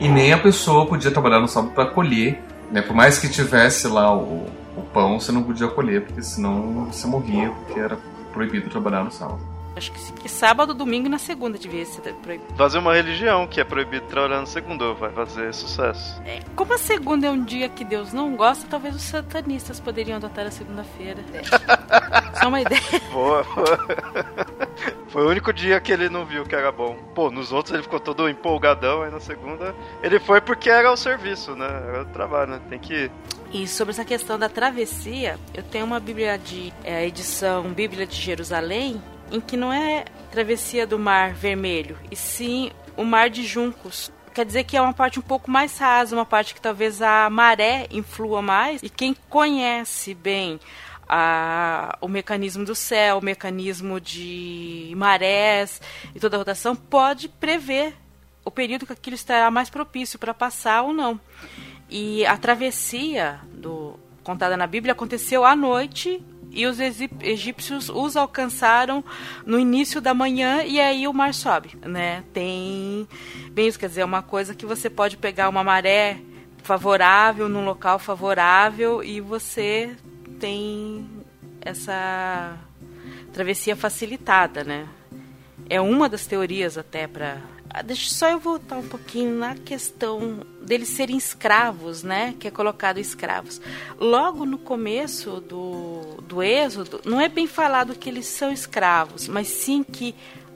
E nem a pessoa podia trabalhar no sábado para colher, né? Por mais que tivesse lá o, o pão, você não podia colher, porque senão você morria, porque era proibido trabalhar no sábado. Acho que, que sábado, domingo e na segunda devia ser proibido. Fazer uma religião que é proibido trabalhar na segunda vai fazer sucesso. É, como a segunda é um dia que Deus não gosta, talvez os satanistas poderiam adotar a segunda-feira. É. [LAUGHS] Só uma ideia. Boa, boa. Foi o único dia que ele não viu que era bom. Pô, nos outros ele ficou todo empolgadão, aí na segunda ele foi porque era o serviço, né? Era o trabalho, né? Tem que ir. E sobre essa questão da travessia, eu tenho uma Bíblia de é, edição Bíblia de Jerusalém, em que não é travessia do Mar Vermelho, e sim o Mar de Juncos. Quer dizer que é uma parte um pouco mais rasa, uma parte que talvez a maré influa mais, e quem conhece bem a, o mecanismo do céu, o mecanismo de marés e toda a rotação, pode prever o período que aquilo estará mais propício para passar ou não. E a travessia do, contada na Bíblia aconteceu à noite e os egípcios os alcançaram no início da manhã e aí o mar sobe, né? Tem bem isso quer dizer, é uma coisa que você pode pegar uma maré favorável num local favorável e você tem essa travessia facilitada, né? É uma das teorias até para deixa só eu voltar um pouquinho na questão deles serem escravos, né? Que é colocado escravos. Logo no começo do, do Êxodo, não é bem falado que eles são escravos, mas sim que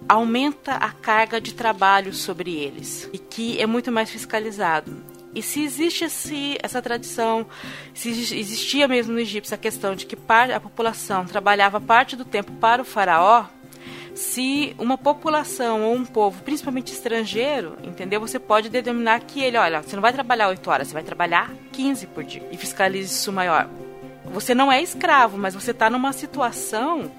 aumenta a carga de trabalho sobre eles e que é muito mais fiscalizado. E se existe esse, essa tradição, se existia mesmo no Egito a questão de que a população trabalhava parte do tempo para o faraó, se uma população ou um povo, principalmente estrangeiro, entendeu? Você pode determinar que ele, olha, você não vai trabalhar 8 horas, você vai trabalhar 15 por dia e fiscalize isso maior. Você não é escravo, mas você está numa situação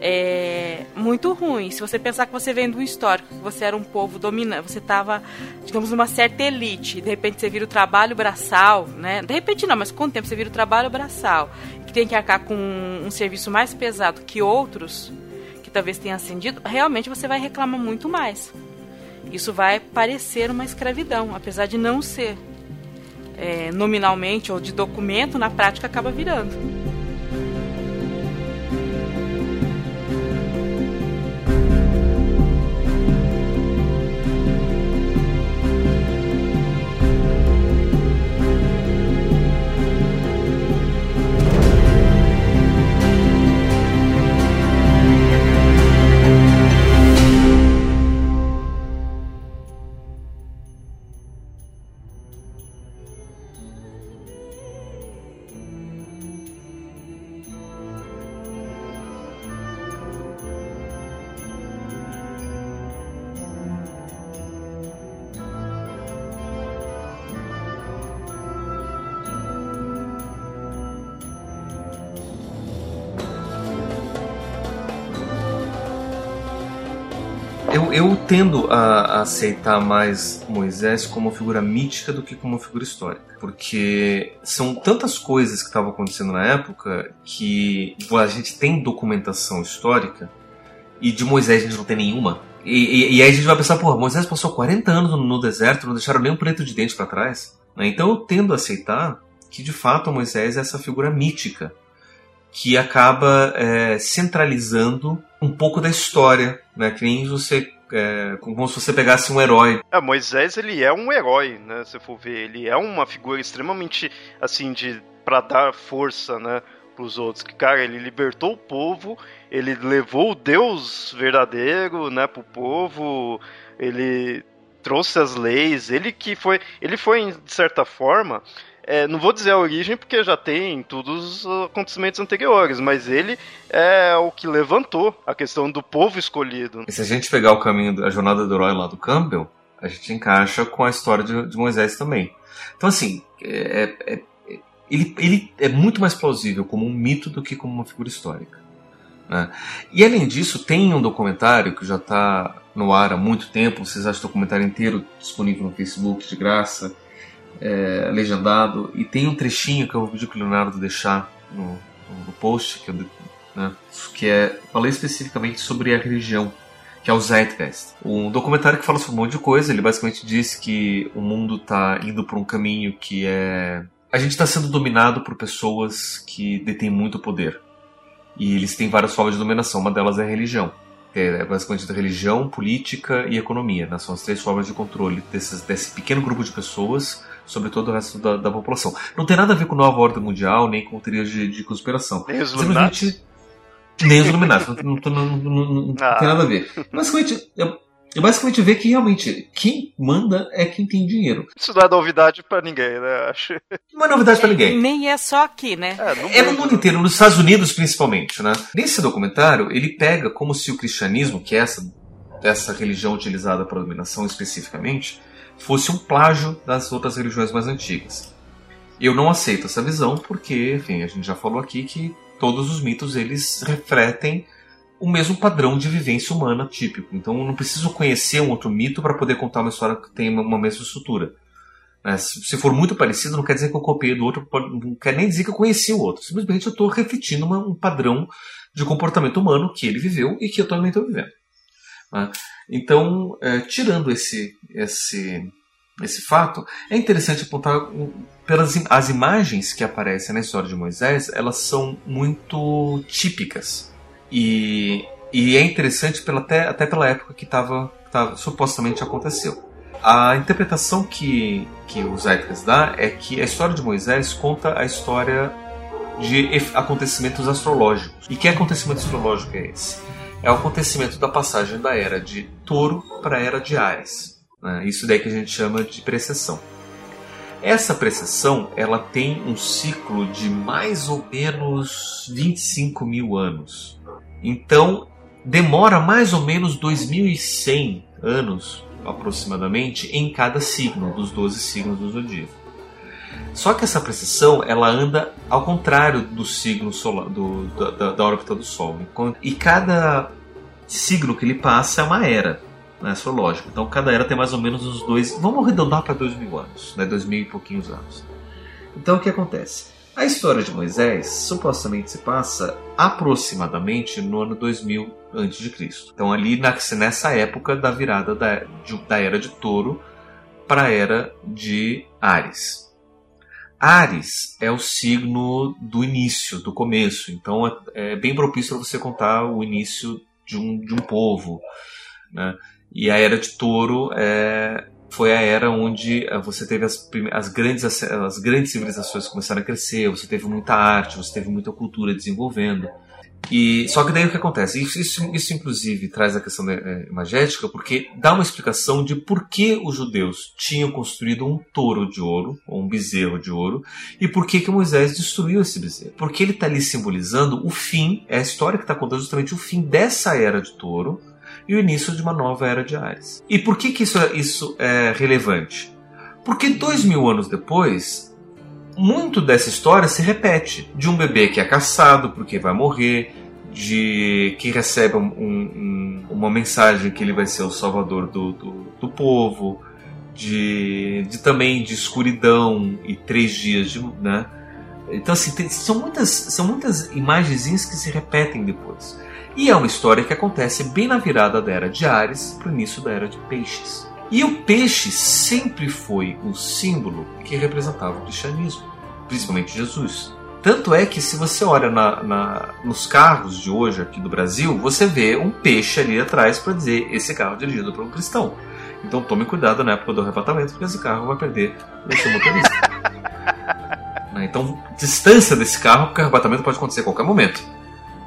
é, muito ruim. Se você pensar que você vem do histórico, que você era um povo dominante, você estava, digamos, numa certa elite, de repente você vira o trabalho braçal, né? De repente não, mas com o tempo você vira o trabalho braçal, que tem que arcar com um, um serviço mais pesado que outros, talvez tenha ascendido, realmente você vai reclamar muito mais. Isso vai parecer uma escravidão, apesar de não ser é, nominalmente ou de documento, na prática acaba virando. Eu tendo a, aceitar mais Moisés como figura mítica do que como figura histórica. Porque são tantas coisas que estavam acontecendo na época que a gente tem documentação histórica e de Moisés a gente não tem nenhuma. E, e, e aí a gente vai pensar, pô, Moisés passou 40 anos no, no deserto, não deixaram nem um preto de dente para trás. Né? Então eu tendo a aceitar que de fato Moisés é essa figura mítica que acaba é, centralizando um pouco da história, né? Que nem você é, como se você pegasse um herói. É, Moisés, ele é um herói, né? Se for ver, ele é uma figura extremamente, assim, de para dar força, né? Pros outros, que cara, ele libertou o povo, ele levou o Deus verdadeiro, né, pro povo, ele trouxe as leis, ele que foi, ele foi de certa forma, é, não vou dizer a origem porque já tem todos os acontecimentos anteriores, mas ele é o que levantou a questão do povo escolhido. E se a gente pegar o caminho da jornada do herói lá do Campbell, a gente encaixa com a história de, de Moisés também. Então, assim, é, é, é, ele, ele é muito mais plausível como um mito do que como uma figura histórica. Né? E além disso, tem um documentário que já está no ar há muito tempo. Vocês acham o documentário inteiro disponível no Facebook de graça, é, legendado. E tem um trechinho que eu vou pedir para o Leonardo deixar no, no post, que, eu, né, que é falei especificamente sobre a religião, que é o Zeitgeist. Um documentário que fala sobre um monte de coisa. Ele basicamente diz que o mundo está indo por um caminho que é. A gente está sendo dominado por pessoas que detêm muito poder. E eles têm várias formas de dominação, uma delas é a religião. É basicamente a religião, política e economia. Né? São as três formas de controle desses, desse pequeno grupo de pessoas sobre todo o resto da, da, população. Não tem nada a ver com nova ordem mundial, nem com teorias de, de conspiração. Nem os Illuminati? Nem os Illuminati, não, não, não, não ah. tem nada a ver. Basicamente, e basicamente vê que realmente quem manda é quem tem dinheiro. Isso não é novidade para ninguém, né? Acho. Não é novidade para ninguém. Nem é só aqui, né? É, no, é no mundo inteiro, nos Estados Unidos principalmente, né? Nesse documentário, ele pega como se o cristianismo, que é essa, essa religião utilizada para dominação especificamente, fosse um plágio das outras religiões mais antigas. Eu não aceito essa visão porque, enfim, a gente já falou aqui que todos os mitos eles refletem o mesmo padrão de vivência humana típico. Então eu não preciso conhecer um outro mito para poder contar uma história que tem uma mesma estrutura. É, se for muito parecido, não quer dizer que eu copiei do outro, não quer nem dizer que eu conheci o outro. Simplesmente eu estou repetindo uma, um padrão de comportamento humano que ele viveu e que eu também estou vivendo. Né? Então, é, tirando esse, esse, esse fato, é interessante apontar pelas as imagens que aparecem na história de Moisés, elas são muito típicas e, e é interessante pela, até, até pela época que tava, tava, supostamente aconteceu. A interpretação que, que o Zeitgeist dá é que a história de Moisés conta a história de acontecimentos astrológicos. E que acontecimento astrológico é esse? É o acontecimento da passagem da era de touro para a era de Ares. Né? Isso daí que a gente chama de precessão. Essa precessão ela tem um ciclo de mais ou menos 25 mil anos. Então, demora mais ou menos 2100 anos, aproximadamente, em cada signo dos 12 signos do zodíaco. Só que essa precessão ela anda ao contrário do signo solar, do, da, da órbita do Sol. E cada signo que ele passa é uma era né, astrológica. Então cada era tem mais ou menos uns dois. Vamos arredondar para dois mil anos, né, dois mil e pouquinhos anos. Então o que acontece? A história de Moisés supostamente se passa aproximadamente no ano 2000 a.C. Então, ali nessa época da virada da, da era de Touro para a era de Ares. Ares é o signo do início, do começo. Então, é, é bem propício para você contar o início de um, de um povo. Né? E a era de Touro é foi a era onde eh, você teve as, as, grandes, as grandes civilizações começaram a crescer, você teve muita arte, você teve muita cultura desenvolvendo. E só que daí o que acontece? Isso, isso, isso inclusive traz a questão é, imagética, porque dá uma explicação de por que os judeus tinham construído um touro de ouro, ou um bezerro de ouro, e por que, que Moisés destruiu esse bezerro. Porque ele está ali simbolizando o fim, é a história que está contando justamente o fim dessa era de touro, e o início de uma nova era de Ares. E por que, que isso, é, isso é relevante? Porque dois mil anos depois, muito dessa história se repete. De um bebê que é caçado porque vai morrer, de que recebe um, um, uma mensagem que ele vai ser o salvador do, do, do povo, de, de, também de escuridão e três dias de. Né? Então, assim, tem, são, muitas, são muitas imagenzinhas que se repetem depois. E é uma história que acontece bem na virada da era de Ares para o início da era de Peixes. E o peixe sempre foi um símbolo que representava o cristianismo, principalmente Jesus. Tanto é que se você olha na, na, nos carros de hoje aqui do Brasil, você vê um peixe ali atrás para dizer esse carro é dirigido por um cristão. Então tome cuidado na época do arrebatamento, porque esse carro vai perder o seu motorista. [LAUGHS] Né? Então, distância desse carro, porque o arrebatamento pode acontecer a qualquer momento.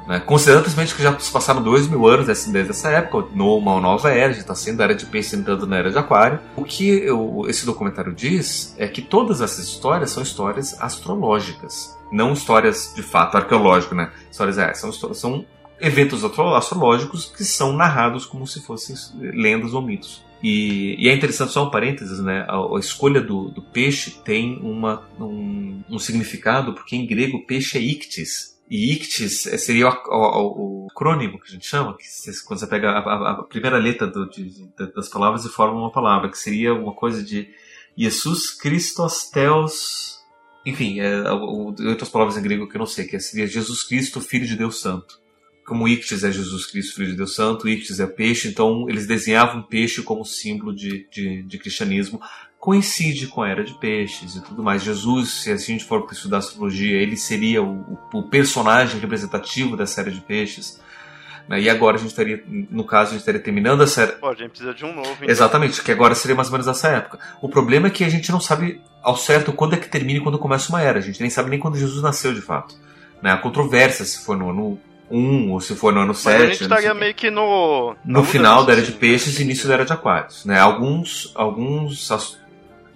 Né? Considerando principalmente que já se passaram dois mil anos desde essa época, numa nova era, já está sendo a era de peixe entrando na era de aquário. O que eu, esse documentário diz é que todas essas histórias são histórias astrológicas, não histórias de fato arqueológicas, né? Histórias é, são, são eventos astrológicos que são narrados como se fossem lendas ou mitos. E, e, é interessante, só um parênteses, né? A, a escolha do, do, peixe tem uma, um, um, significado, porque em grego peixe é ictis, e ictis é, seria o, o, o, crônimo que a gente chama, que quando você pega a, a primeira letra do, de, de, das palavras e forma uma palavra, que seria uma coisa de Jesus Christos Theos. Enfim, é, outras palavras em grego que eu não sei, que seria Jesus Cristo, Filho de Deus Santo. Como ictis é Jesus Cristo, Filho de Deus Santo, ictis é peixe, então eles desenhavam peixe como símbolo de, de, de cristianismo coincide com a era de peixes e tudo mais. Jesus, se a gente for estudar astrologia, ele seria o, o personagem representativo da série de peixes. Né? E agora a gente estaria, no caso, a gente estaria terminando a série. Pô, a gente precisa de um novo. Então. Exatamente, que agora seria mais ou menos essa época. O problema é que a gente não sabe ao certo quando é que termina e quando começa uma era. A gente nem sabe nem quando Jesus nasceu de fato. Né? A controvérsia se foi no ano 1 ou se for no ano Mas 7. a gente estaria meio que no. No final da era de peixes e início da era de aquários. Né? Alguns, alguns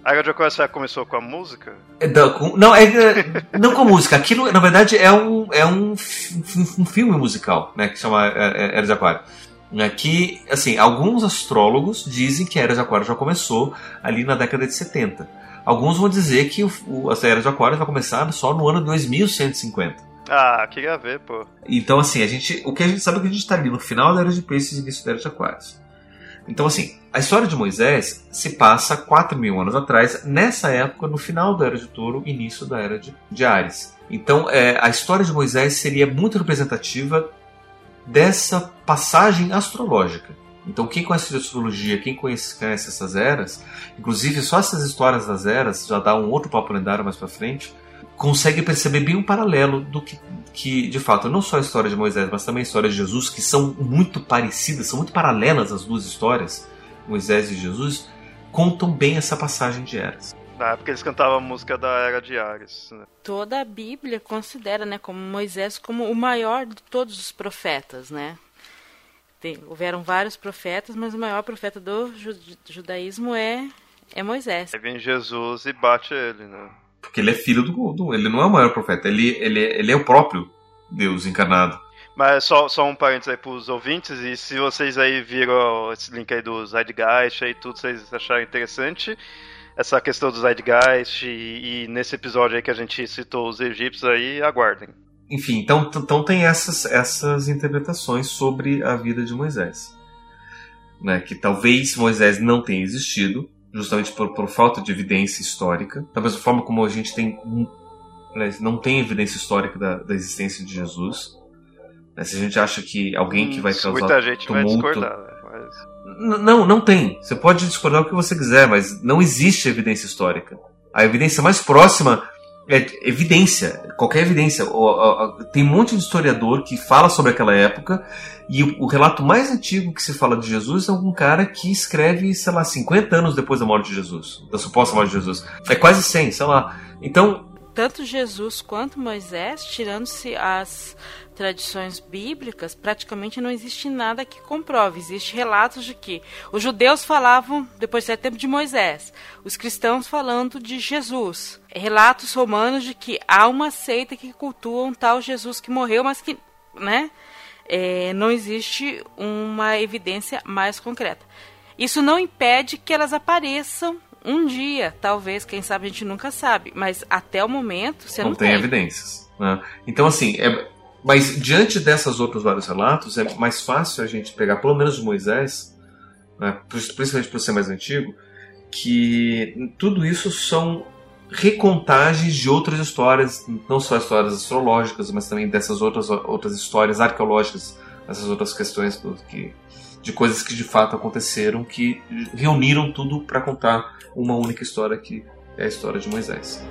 a Era de Aquário começou com a música? É, não, com, não, é, é, não com a música. Aquilo, na verdade, é um, é um, um, filme musical, né? Que chama é, Era de Aquário. Né, que, assim, alguns astrólogos dizem que a Era de Aquário já começou ali na década de 70. Alguns vão dizer que o, o, a Era de Aquário vai começar só no ano 2150. Ah, queria ver, pô. Então, assim, a gente, o que a gente sabe é que a gente está ali no final da Era de Peixes e início da Era de Aquários. Então, assim, a história de Moisés se passa 4 mil anos atrás, nessa época, no final da Era de Touro, início da Era de, de Ares. Então, é, a história de Moisés seria muito representativa dessa passagem astrológica. Então, quem conhece de astrologia, quem conhece, conhece essas eras, inclusive só essas histórias das eras, já dá um outro papo lendário mais para frente, consegue perceber bem um paralelo do que, que, de fato, não só a história de Moisés, mas também a história de Jesus, que são muito parecidas, são muito paralelas as duas histórias, Moisés e Jesus, contam bem essa passagem de eras. Na época eles cantavam a música da Era de Ares. Né? Toda a Bíblia considera né, como Moisés como o maior de todos os profetas, né? Tem, houveram vários profetas, mas o maior profeta do judaísmo é, é Moisés. Aí vem Jesus e bate ele, né? Porque ele é filho do, do. Ele não é o maior profeta, ele, ele, ele é o próprio Deus encarnado. Mas só, só um parênteses aí pros ouvintes, e se vocês aí viram esse link aí do Zeitgeist aí tudo, vocês acharam interessante, essa questão do Zeitgeist e, e, nesse episódio aí que a gente citou os egípcios aí, aguardem. Enfim, então, então tem essas, essas interpretações sobre a vida de Moisés. Né, que talvez Moisés não tenha existido, justamente por, por falta de evidência histórica. Da mesma forma como a gente tem não tem evidência histórica da, da existência de Jesus. Né? Se a gente acha que alguém que vai causar Muita gente tumulto... vai discordar, né? mas... Não, não tem. Você pode discordar o que você quiser, mas não existe evidência histórica. A evidência mais próxima é evidência, qualquer evidência. Tem um monte de historiador que fala sobre aquela época e o, relato mais antigo que se fala de Jesus é um cara que escreve, sei lá, 50 anos depois da morte de Jesus, da suposta morte de Jesus. É quase 100, sei lá. Então. Tanto Jesus quanto Moisés, tirando-se as tradições bíblicas, praticamente não existe nada que comprove. Existem relatos de que os judeus falavam depois do tempo de Moisés, os cristãos falando de Jesus. Relatos romanos de que há uma seita que cultua um tal Jesus que morreu, mas que, né, é, não existe uma evidência mais concreta. Isso não impede que elas apareçam um dia, talvez, quem sabe a gente nunca sabe, mas até o momento você não, não tem, tem evidências. Né? Então, assim, é, mas diante dessas outros vários relatos, é mais fácil a gente pegar, pelo menos de Moisés, né, principalmente por ser mais antigo, que tudo isso são recontagens de outras histórias, não só histórias astrológicas, mas também dessas outras, outras histórias arqueológicas, essas outras questões que, de coisas que de fato aconteceram, que reuniram tudo para contar uma única história que é a história de Moisés.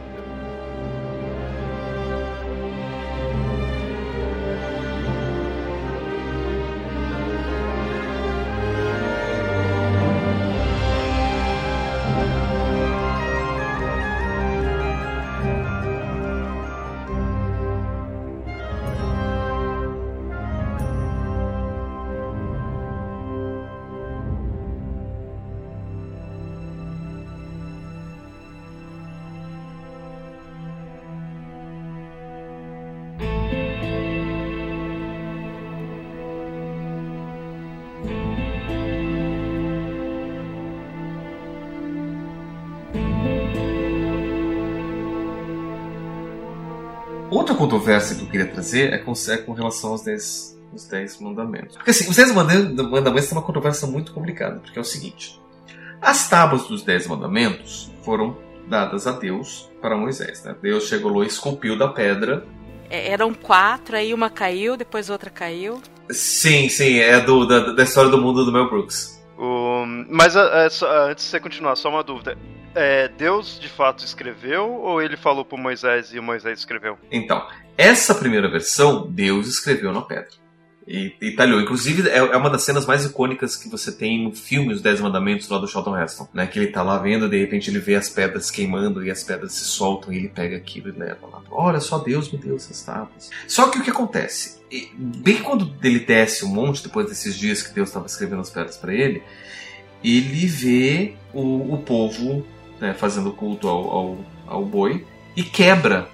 Controvérsia que eu queria trazer é com, é com relação aos 10 os dez mandamentos. Porque assim, os dez mandamentos têm uma controvérsia muito complicada, porque é o seguinte: as tábuas dos dez mandamentos foram dadas a Deus para Moisés. Né? Deus chegou lá e esculpiu da pedra. É, eram quatro, aí uma caiu, depois outra caiu. Sim, sim, é do, da, da história do mundo do Mel Brooks. mas é, só, antes de você continuar, só uma dúvida. É, Deus de fato escreveu ou ele falou para Moisés e Moisés escreveu? Então, essa primeira versão, Deus escreveu na pedra. E, e talhou. Inclusive, é, é, uma das cenas mais icônicas que você tem no filme Os Dez Mandamentos lá do Charlton Heston. Né? Que ele tá lá vendo, de repente ele vê as pedras queimando e as pedras se soltam e ele pega aquilo e leva lá. Olha só, Deus me deu essas tábuas. Só que o que acontece? Bem quando ele desce um monte, depois desses dias que Deus estava escrevendo as pedras para ele, ele vê o, o povo né, fazendo culto ao, ao, ao, boi e quebra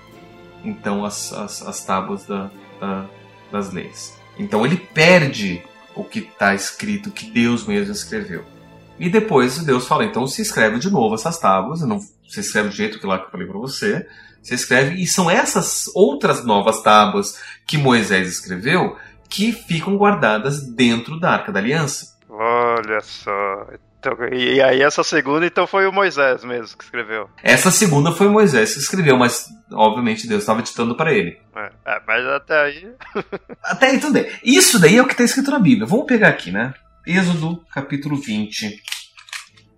então as, as, as tábuas da, da, das leis. Então ele perde o que está escrito, que Deus mesmo escreveu. E depois Deus fala, então se escreve de novo essas tábuas, não se escreve do jeito que lá que eu falei para você, se escreve, e são essas outras novas tábuas que Moisés escreveu que ficam guardadas dentro da Arca da Aliança. Olha só, então, e aí essa segunda então foi o Moisés mesmo que escreveu. Essa segunda foi o Moisés que escreveu, mas obviamente Deus estava ditando para ele. É, é, mas até aí. [LAUGHS] até aí tudo bem. Isso daí é o que está escrito na Bíblia. Vamos pegar aqui, né? Êxodo capítulo 20,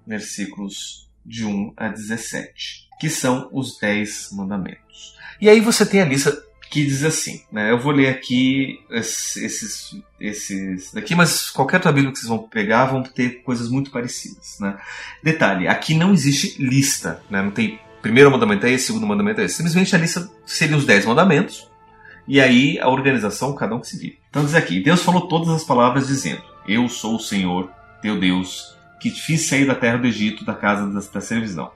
versículos de 1 a 17, que são os 10 mandamentos. E aí você tem a lista que diz assim, né? Eu vou ler aqui esses, esses daqui, mas qualquer outra Bíblia que vocês vão pegar vão ter coisas muito parecidas, né? Detalhe, aqui não existe lista, né? Não tem primeiro mandamento é esse, segundo mandamento é esse. Simplesmente a lista seria os dez mandamentos e aí a organização cada um que se vira. Então diz aqui, Deus falou todas as palavras dizendo: Eu sou o Senhor, teu Deus, que te fiz sair da terra do Egito, da casa da, da servidão.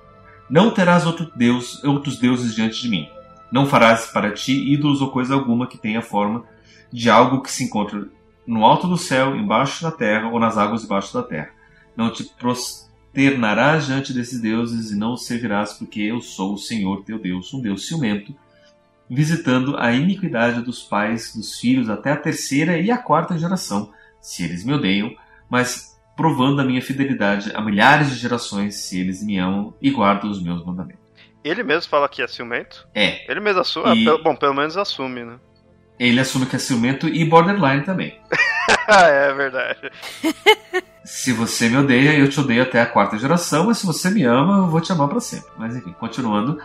Não terás outro Deus, outros deuses diante de mim. Não farás para ti ídolos ou coisa alguma que tenha forma de algo que se encontra no alto do céu, embaixo da terra ou nas águas debaixo da terra. Não te prosternarás diante desses deuses e não os servirás, porque eu sou o Senhor teu Deus, um Deus ciumento, visitando a iniquidade dos pais, dos filhos, até a terceira e a quarta geração, se eles me odeiam, mas provando a minha fidelidade a milhares de gerações, se eles me amam e guardam os meus mandamentos. Ele mesmo fala que é ciumento? É. Ele mesmo assume. E... Ah, bom, pelo menos assume, né? Ele assume que é ciumento e borderline também. [LAUGHS] é verdade. [LAUGHS] Se você me odeia, eu te odeio até a quarta geração, mas se você me ama, eu vou te amar para sempre. Mas enfim, continuando.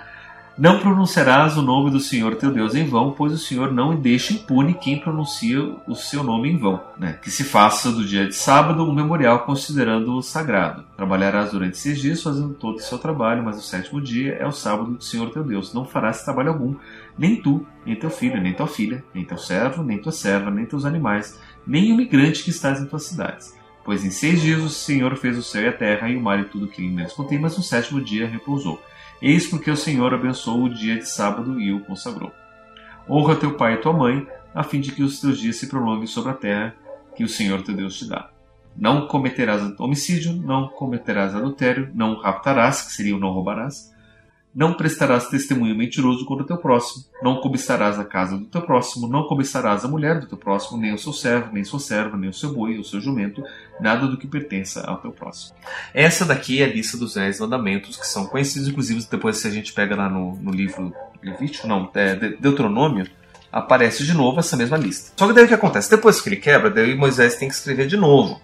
Não pronunciarás o nome do Senhor teu Deus em vão, pois o Senhor não deixa impune quem pronuncia o seu nome em vão. Né? Que se faça do dia de sábado um memorial considerando-o sagrado. Trabalharás durante seis dias fazendo todo o seu trabalho, mas o sétimo dia é o sábado do Senhor teu Deus. Não farás trabalho algum, nem tu, nem teu filho, nem tua filha, nem teu servo, nem tua serva, nem teus animais, nem o migrante que estás em tuas cidades. Pois em seis dias o Senhor fez o céu e a terra e o mar e tudo que neles contém, mas no sétimo dia repousou. Eis porque o Senhor abençoou o dia de sábado e o consagrou. Honra teu pai e tua mãe, a fim de que os teus dias se prolonguem sobre a terra que o Senhor teu Deus te dá. Não cometerás homicídio, não cometerás adultério, não raptarás, que seria o não roubarás, não prestarás testemunho mentiroso contra o teu próximo, não cobiçarás a casa do teu próximo, não cobiçarás a mulher do teu próximo, nem o seu servo, nem sua serva, nem o seu boi, o seu jumento, nada do que pertença ao teu próximo. Essa daqui é a lista dos dez mandamentos, que são conhecidos, inclusive, depois se a gente pega lá no, no livro Levítico, não, é Deuteronômio, aparece de novo essa mesma lista. Só que daí o que acontece? Depois que ele quebra, daí Moisés tem que escrever de novo.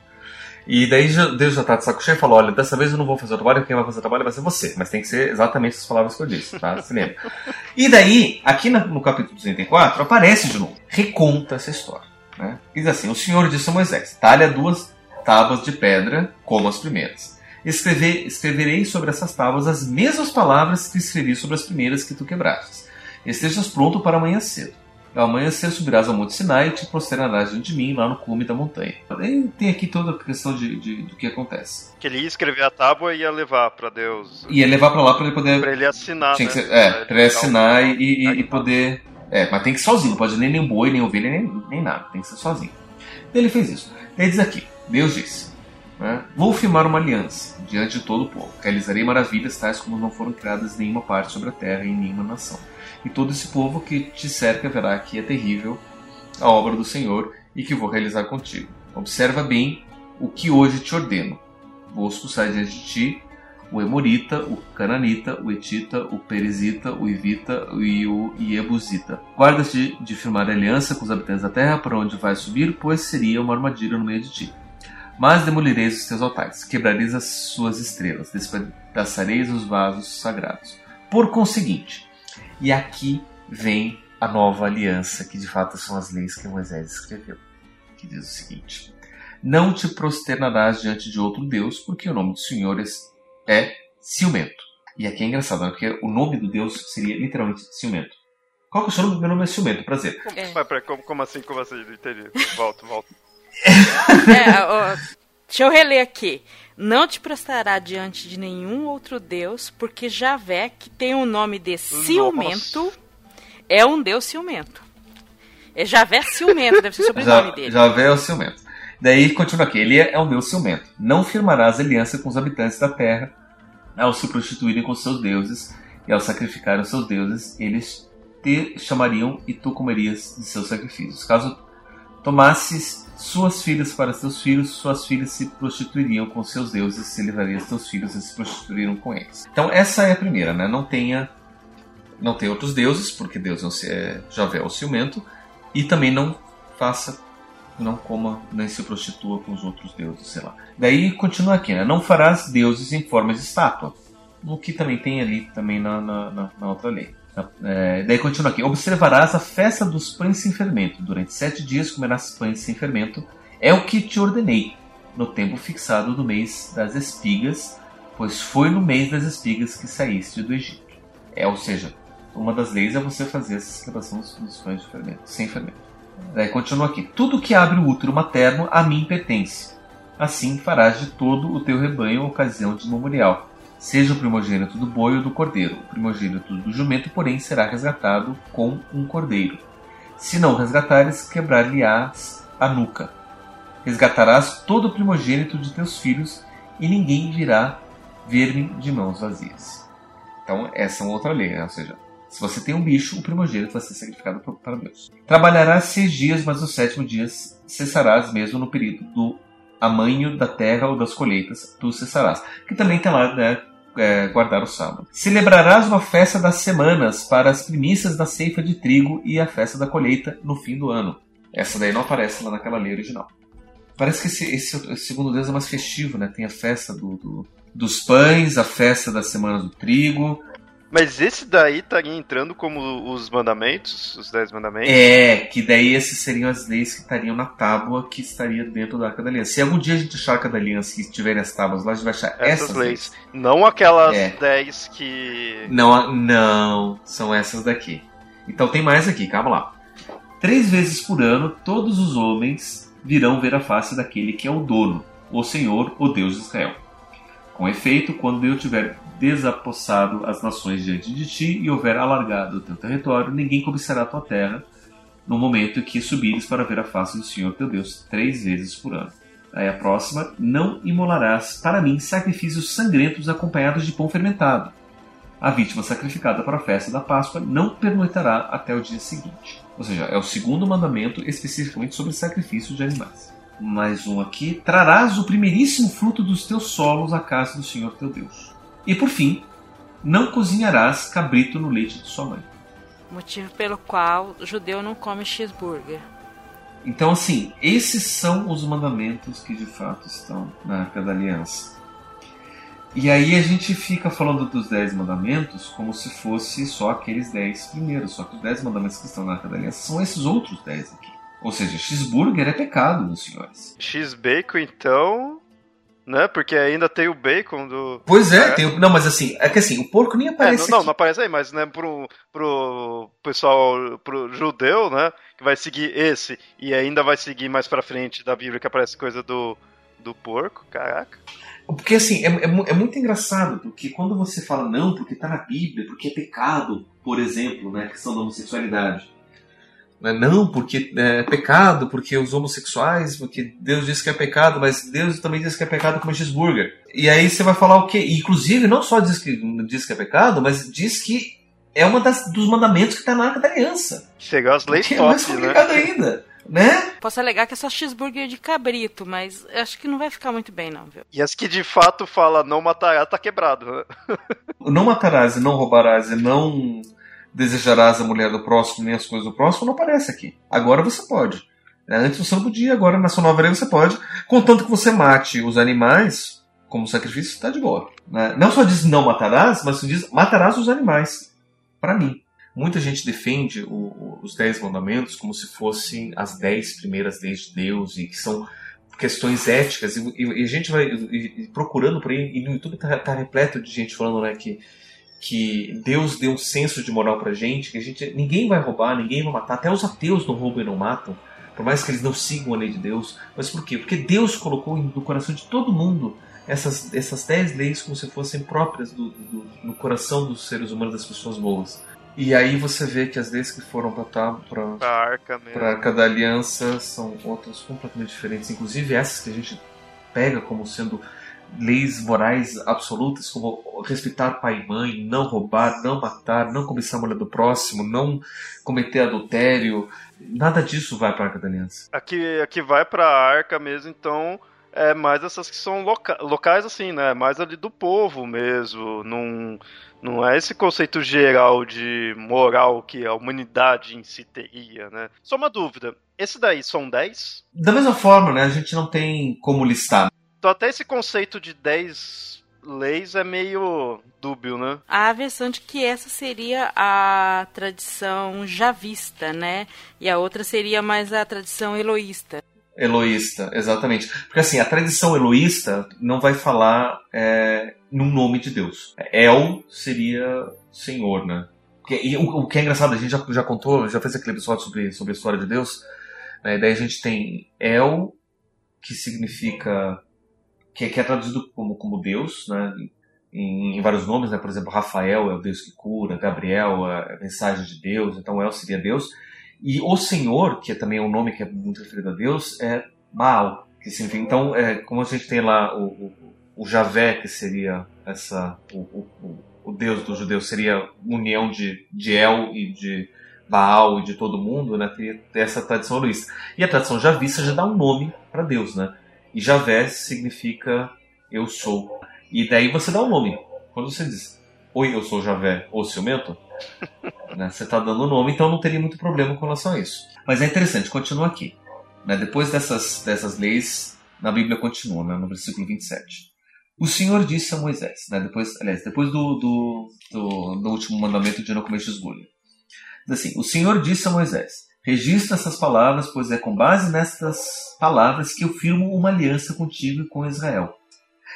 E daí Deus já tá de saco cheio e falou: olha, dessa vez eu não vou fazer o trabalho, quem vai fazer o trabalho vai ser você. Mas tem que ser exatamente as palavras que eu disse, tá? Se lembra. E daí, aqui no capítulo 204, aparece de novo, reconta essa história. Né? Diz assim: O Senhor disse a Moisés: talha duas tábuas de pedra como as primeiras. Escrever, escreverei sobre essas tábuas as mesmas palavras que escrevi sobre as primeiras que tu quebrastes. Estejas pronto para amanhã cedo. Ao amanhecer subirás ao Monte Sinai e te prosternarás diante de mim lá no cume da montanha. E tem aqui toda a questão de, de, do que acontece. Que ele ia escrever a tábua e ia levar para Deus. Ia levar para lá para ele poder. Para ele assinar. Né? ser, é, para ele assinar e, e, e, poder. É, mas tem que ir sozinho, não pode nem nem boi, nem ovelha, nem, nem nada. Tem que ser sozinho. Ele fez isso. Ele diz aqui: Deus disse: Né? Vou firmar uma aliança diante de todo o povo. Realizarei maravilhas tais como não foram criadas em nenhuma parte sobre a terra e em nenhuma nação. E todo esse povo que te cerca verá que é terrível a obra do Senhor e que vou realizar contigo. Observa bem o que hoje te ordeno. Vou expulsar diante de ti o Emorita, o Cananita, o Etita, o Perizita, o Ivita e o Iebusita. Guarda-te de firmar aliança com os habitantes da terra para onde vais subir, pois seria uma armadilha no meio de ti. Mas demolireis os teus altares, quebrareis as suas estrelas, despedaçareis os vasos sagrados. Por conseguinte, e aqui vem a nova aliança, que de fato são as leis que Moisés escreveu, que diz o seguinte: Não te prosternarás diante de outro Deus, porque o nome do Senhor é ciumento. E aqui é engraçado, né? porque o nome do Deus seria literalmente ciumento. Qual que é o seu nome? Meu nome é ciumento, prazer. É. Mas, peraí, como, como assim? Como assim? Não entendi. Volta, volta. [LAUGHS] é, ó, deixa eu reler aqui. Não te prostará diante de nenhum outro Deus, porque Javé, que tem o nome de ciumento, Nossa. é um Deus ciumento. É Javé ciumento, deve ser o sobrenome dele. Javé é o ciumento. Daí continua aqui: ele é um Deus ciumento. Não firmarás aliança com os habitantes da terra ao se prostituírem com seus deuses e ao sacrificarem os seus deuses, eles te chamariam e tu comerias de seus sacrifícios. Caso tomasses suas filhas para seus filhos, suas filhas se prostituiriam com seus deuses, e levarias seus filhos e se prostituiriam com eles. Então essa é a primeira, né? Não tenha não tenha outros deuses, porque Deus é Javé é o ciumento, e também não faça não coma nem se prostitua com os outros deuses, sei lá. Daí continua aqui, né? Não farás deuses em forma de estátua. O que também tem ali também na, na, na outra lei. É, daí continua aqui. Observarás a festa dos pães sem fermento. Durante sete dias comerás pães sem fermento. É o que te ordenei, no tempo fixado do mês das espigas, pois foi no mês das espigas que saíste do Egito. É, ou seja, uma das leis é você fazer essa celebração dos pães de fermento, sem fermento. Daí continua aqui. Tudo que abre o útero materno a mim pertence. Assim farás de todo o teu rebanho ocasião de memorial seja o primogênito do boi ou do cordeiro. O primogênito do jumento, porém, será resgatado com um cordeiro. Se não resgatares, quebrar-lhe-ás a nuca. Resgatarás todo o primogênito de teus filhos, e ninguém virá ver-me de mãos vazias. Então, essa é uma outra lei, né? ou seja, se você tem um bicho, o primogênito vai ser sacrificado para Deus. Trabalharás seis dias, mas no sétimo dia cessarás mesmo no período do amanho da terra ou das colheitas, tu cessarás. Que também tem lá, né, é, guardar o sábado. Celebrarás uma festa das semanas para as primícias da ceifa de trigo e a festa da colheita no fim do ano. Essa daí não aparece lá naquela lei original. Parece que esse, esse, segundo Deus é mais festivo, né? Tem a festa do, do, dos pães, a festa das semanas do trigo, mas esse daí estaria entrando como os mandamentos, os dez mandamentos? É, que daí esses seriam as leis que estariam na tábua que estaria dentro da Arca da Aliança. Se algum dia a gente achar a Arca da Aliança e tiverem as tábuas lá, a gente vai achar essas, essas leis. leis. Não aquelas é. dez que. Não, não, são essas daqui. Então tem mais aqui, calma lá. Três vezes por ano, todos os homens virão ver a face daquele que é o dono, o Senhor, o Deus de Israel. Com efeito, quando eu tiver desapossado as nações diante de ti e houver alargado o teu território, ninguém cobiçará a tua terra no momento em que subires para ver a face do Senhor teu Deus três vezes por ano. Aí a próxima, não imolarás para mim sacrifícios sangrentos acompanhados de pão fermentado. A vítima sacrificada para a festa da Páscoa não pernoitará até o dia seguinte. Ou seja, é o segundo mandamento especificamente sobre sacrifício de animais. Mais um aqui. Trarás o primeiríssimo fruto dos teus solos à casa do Senhor teu Deus. E por fim, não cozinharás cabrito no leite de sua mãe. Motivo pelo qual o judeu não come cheeseburger. Então, assim, esses são os mandamentos que de fato estão na Arca da Aliança. E aí a gente fica falando dos dez mandamentos como se fosse só aqueles dez primeiros. Só que os dez mandamentos que estão na Arca da Aliança são esses outros dez aqui. Ou seja, cheeseburger é pecado, meus senhores. X-bacon, então, né? Porque ainda tem o bacon do. Pois é, é. tem o... não, mas assim, é que assim, o porco nem aparece. É, não, não, não, aparece aí, mas né, pro, pro pessoal, pro judeu, né? Que vai seguir esse e ainda vai seguir mais pra frente da Bíblia que aparece coisa do, do porco, caraca. Porque assim, é, é, é, muito engraçado, porque quando você fala não, porque tá na Bíblia, porque é pecado, por exemplo, né? A questão da homossexualidade. Né? Não, porque é pecado, porque os homossexuais, porque Deus diz que é pecado, mas Deus também diz que é pecado comer cheeseburger. E aí você vai falar o quê? Inclusive, não só diz que, diz que é pecado, mas diz que é uma das, dos mandamentos que está na Arca da Aliança. Chegar as leis que é mais complicado né? ainda. Né? Posso alegar que é só cheeseburger de cabrito, mas acho que não vai ficar muito bem, não, viu? E as que de fato fala não matará, tá quebrado, né? não matarás e não roubarás e não desejarás a mulher do próximo nem as coisas do próximo não aparece aqui. Agora você pode. Né? Antes você não podia, agora na sua nova lei você pode. Contanto que você mate os animais como sacrifício, está de boa. Né? Não só diz não matarás, mas diz matarás os animais. Para mim. Muita gente defende o, os Dez Mandamentos como se fossem as dez primeiras leis de Deus e que são questões éticas. E, e, e a gente vai e, procurando por aí, e no YouTube está tá repleto de gente falando né, que que Deus deu um senso de moral pra gente, que a gente ninguém vai roubar, ninguém vai matar, até os ateus não roubam e não matam, por mais que eles não sigam a lei de Deus. Mas por quê? Porque Deus colocou no coração de todo mundo essas, essas dez leis como se fossem próprias do, do, no coração dos seres humanos, das pessoas boas. E aí você vê que as leis que foram para a arca, pra arca da aliança são outras completamente diferentes. Inclusive essas que a gente pega como sendo leis morais absolutas, como respeitar pai e mãe, não roubar, não matar, não cobiçar a mulher do próximo, não cometer adultério. Nada disso vai para a Arca da Aliança. Aqui, aqui vai para a Arca mesmo, então é mais essas que são loca locais assim, né? Mais ali do povo mesmo. Não, não é esse conceito geral de moral que a humanidade em si teria, né? Só uma dúvida. Esse daí são 10? Da mesma forma, né? A gente não tem como listar. Então até esse conceito de 10 leis é meio dúbio, né? A versão de que essa seria a tradição javista, né? E a outra seria mais a tradição eloísta. Eloísta, exatamente. Porque assim, a tradição eloísta não vai falar é, num nome de Deus. El seria Senhor, né? E o, o que é engraçado, a gente já, já contou, já fez aquele episódio sobre, sobre a história de Deus. Né? Daí a gente tem El, que significa. Que, que é traduzido como, como Deus, né? Em, em, vários nomes, né? Por exemplo, Rafael é o Deus que cura, Gabriel é a mensagem de Deus, então El seria Deus. E o Senhor, que é também um nome que é muito referido a Deus, é Baal. Que significa, então, é, como a gente tem lá o, o, o Javé, que seria essa, o, o, o Deus dos judeus, seria união de, de El e de Baal e de todo mundo, né? Tem essa tradição luísa. E a tradição javista já dá um nome para Deus, né? E Javé significa eu sou. E daí você dá um nome. Quando você diz, oi, eu sou Javé, ou ciumento, [LAUGHS] né? Você está dando o nome, então não teria muito problema com relação a isso. Mas é interessante, continua aqui. Né? Depois dessas, dessas leis, na Bíblia continua, né? no versículo 27. O Senhor disse a Moisés, né? depois, aliás, depois do, do, do, do último mandamento de não comer esgulho. Diz assim: O Senhor disse a Moisés: Registra essas palavras, pois é com base nestas palavras que eu firmo uma aliança contigo e com Israel.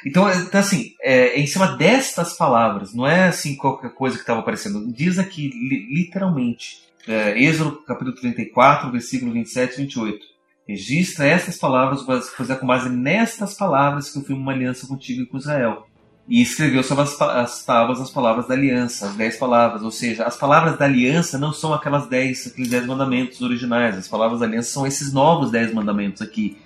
Então, é, então assim, é, é, em cima destas palavras, não é assim qualquer coisa que estava aparecendo. Diz aqui, li, literalmente, é, Êxodo capítulo 34, versículo 27 e 28. Registra estas palavras, pois é com base nestas palavras que eu fiz uma aliança contigo e com Israel. E escreveu sobre as, as tábuas as palavras da aliança, as dez palavras. Ou seja, as palavras da aliança não são aquelas dez, aqueles dez mandamentos originais. As palavras da aliança são esses novos dez mandamentos aqui.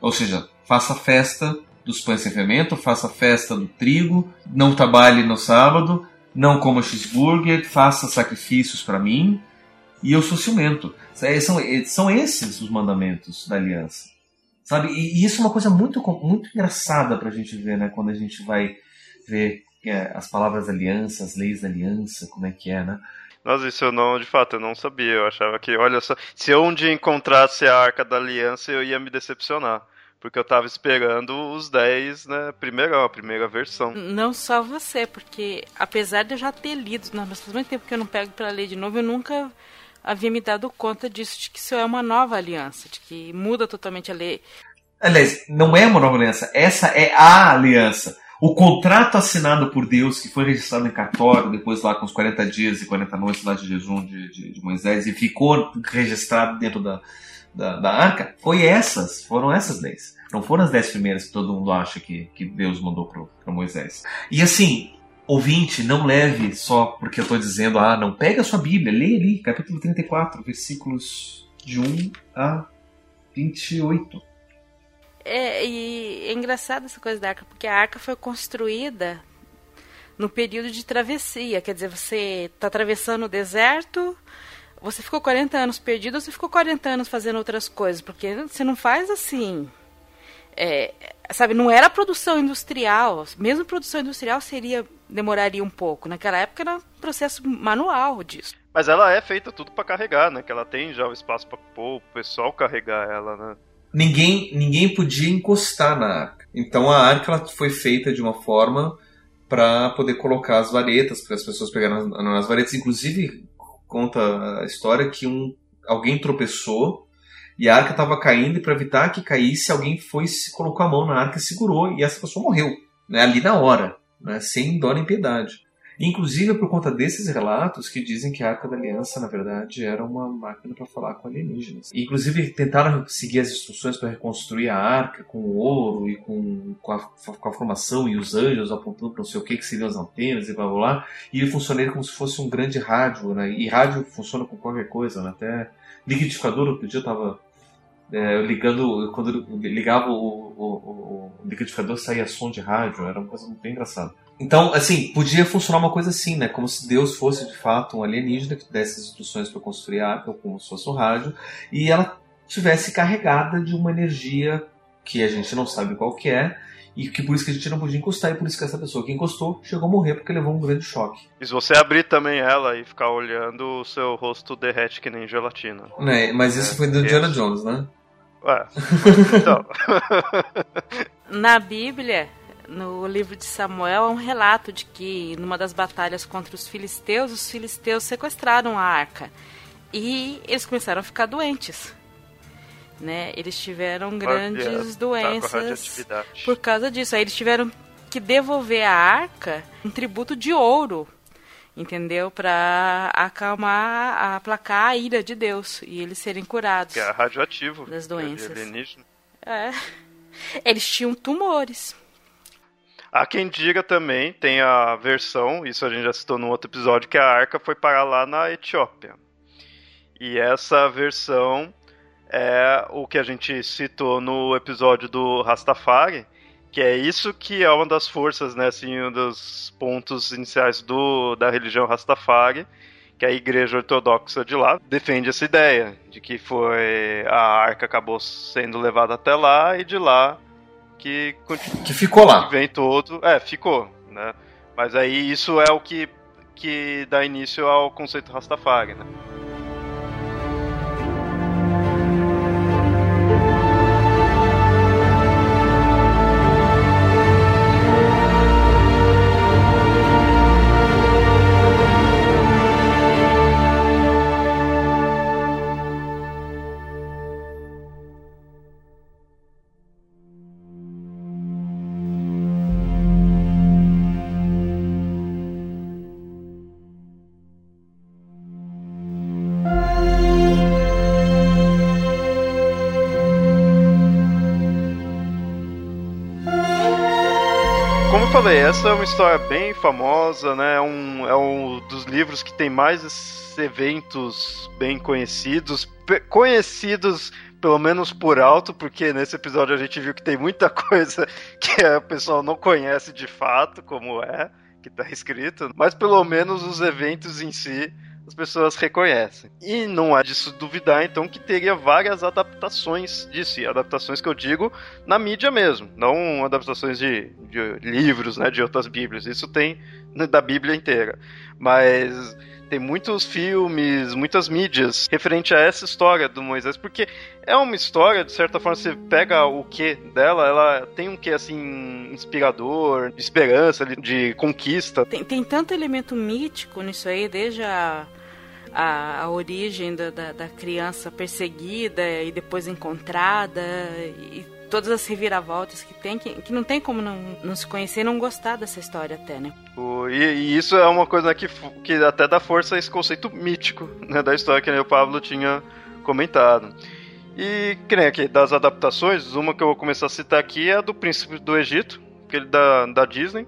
Ou seja, faça festa dos pães sem fermento, faça festa do trigo, não trabalhe no sábado, não coma cheeseburger, faça sacrifícios para mim, e eu sou ciumento. São, são esses os mandamentos da aliança. Sabe? E, e isso é uma coisa muito, muito engraçada para a gente ver, né? Quando a gente vai ver é, as palavras aliança, as leis da aliança, como é que é, né? Nossa, isso eu não, de fato, eu não sabia. Eu achava que, olha só, se eu um dia encontrasse a Arca da Aliança, eu ia me decepcionar. Porque eu tava esperando os 10, né? Primeira, a primeira versão. Não só você, porque apesar de eu já ter lido, não, mas faz muito tempo que eu não pego para ler de novo, eu nunca havia me dado conta disso, de que isso é uma nova aliança, de que muda totalmente a lei. Aliás, não é uma nova aliança, essa é a aliança. O contrato assinado por Deus, que foi registrado em cartório, depois lá com os 40 dias e 40 noites lá de jejum de, de, de Moisés, e ficou registrado dentro da, da, da arca, foi essas, foram essas leis. Não foram as dez primeiras que todo mundo acha que, que Deus mandou para Moisés. E assim, Ouvinte, não leve só porque eu estou dizendo, ah, não. Pega a sua Bíblia, lê ali, capítulo 34, versículos de 1 a 28. É, e é engraçado essa coisa da arca, porque a arca foi construída no período de travessia. Quer dizer, você está atravessando o deserto, você ficou 40 anos perdido ou você ficou 40 anos fazendo outras coisas? Porque você não faz assim. É, sabe, não era produção industrial. Mesmo produção industrial seria demoraria um pouco. Naquela época era um processo manual disso. Mas ela é feita tudo para carregar, né? Que ela tem já o espaço para o pessoal carregar ela, né? Ninguém, ninguém podia encostar na arca. Então a arca ela foi feita de uma forma para poder colocar as varetas, para as pessoas pegarem nas, varetas. Inclusive, conta a história que um, alguém tropeçou e a arca estava caindo e para evitar que caísse, alguém foi se colocou a mão na arca e segurou e essa pessoa morreu, né, ali na hora, né, sem dó nem piedade. Inclusive é por conta desses relatos que dizem que a Arca da Aliança, na verdade, era uma máquina para falar com alienígenas. inclusive tentaram seguir as instruções para reconstruir a arca com ouro e com, com, a, com a formação e os anjos apontando para não sei o que, que seriam as antenas e blá blá blá. E ele funcionaria como se fosse um grande rádio, né? E rádio funciona com qualquer coisa, né? Até liquidificador, outro dia eu estava é, ligando, quando ligava o, o, o, o liquidificador saía som de rádio, era uma coisa bem engraçada. Então, assim, podia funcionar uma coisa assim, né? Como se Deus fosse de fato um alienígena que desse as instruções para construir a arca, como se fosse um rádio, e ela tivesse carregada de uma energia que a gente não sabe qual que é, e que por isso que a gente não podia encostar, e por isso que essa pessoa que encostou chegou a morrer porque levou um grande choque. E se você abrir também ela e ficar olhando, o seu rosto derrete que nem gelatina. Né, mas isso é, foi do Indiana Jones, né? Ué, [LAUGHS] então. [LAUGHS] Na Bíblia, no livro de Samuel há um relato de que numa das batalhas contra os filisteus, os filisteus sequestraram a arca e eles começaram a ficar doentes. Né? Eles tiveram grandes tá doenças por causa disso. Aí eles tiveram que devolver a arca um tributo de ouro, entendeu? Para acalmar, aplacar a ira de Deus e eles serem curados. Que é radioativo. Das doenças. É. Eles tinham tumores. Há quem diga também, tem a versão, isso a gente já citou num outro episódio, que a arca foi parar lá na Etiópia. E essa versão é o que a gente citou no episódio do Rastafari, que é isso que é uma das forças, né, assim, um dos pontos iniciais do, da religião Rastafari, que a igreja ortodoxa de lá defende essa ideia de que foi a arca acabou sendo levada até lá e de lá que que ficou lá. Vem todo, é, ficou, né? Mas aí isso é o que que dá início ao conceito Rastafari, né? Essa é uma história bem famosa, né? É um, é um dos livros que tem mais eventos bem conhecidos, conhecidos pelo menos por alto, porque nesse episódio a gente viu que tem muita [LAUGHS] coisa que o pessoal não conhece de fato, como é, que está escrito, mas pelo menos os eventos em si as pessoas reconhecem. E não há disso duvidar, então, que teria várias adaptações disso. Adaptações que eu digo na mídia mesmo, não adaptações de, de livros, né, de outras bíblias. Isso tem da Bíblia inteira. Mas tem muitos filmes, muitas mídias referente a essa história do Moisés, porque é uma história, de certa forma, você pega o que dela, ela tem um que assim inspirador, de esperança, de conquista. Tem, tem tanto elemento mítico nisso aí, desde a a, a origem da, da, da, criança perseguida e depois encontrada e todas as reviravoltas que tem, que, que não tem como não, não se conhecer e não gostar dessa história até, né? O, e, e, isso é uma coisa que, que até dá força a esse conceito mítico né, da história que o Pablo tinha comentado. E que nem aqui, das adaptações, uma que eu vou começar a citar aqui é a do Príncipe do Egito, aquele da, da Disney,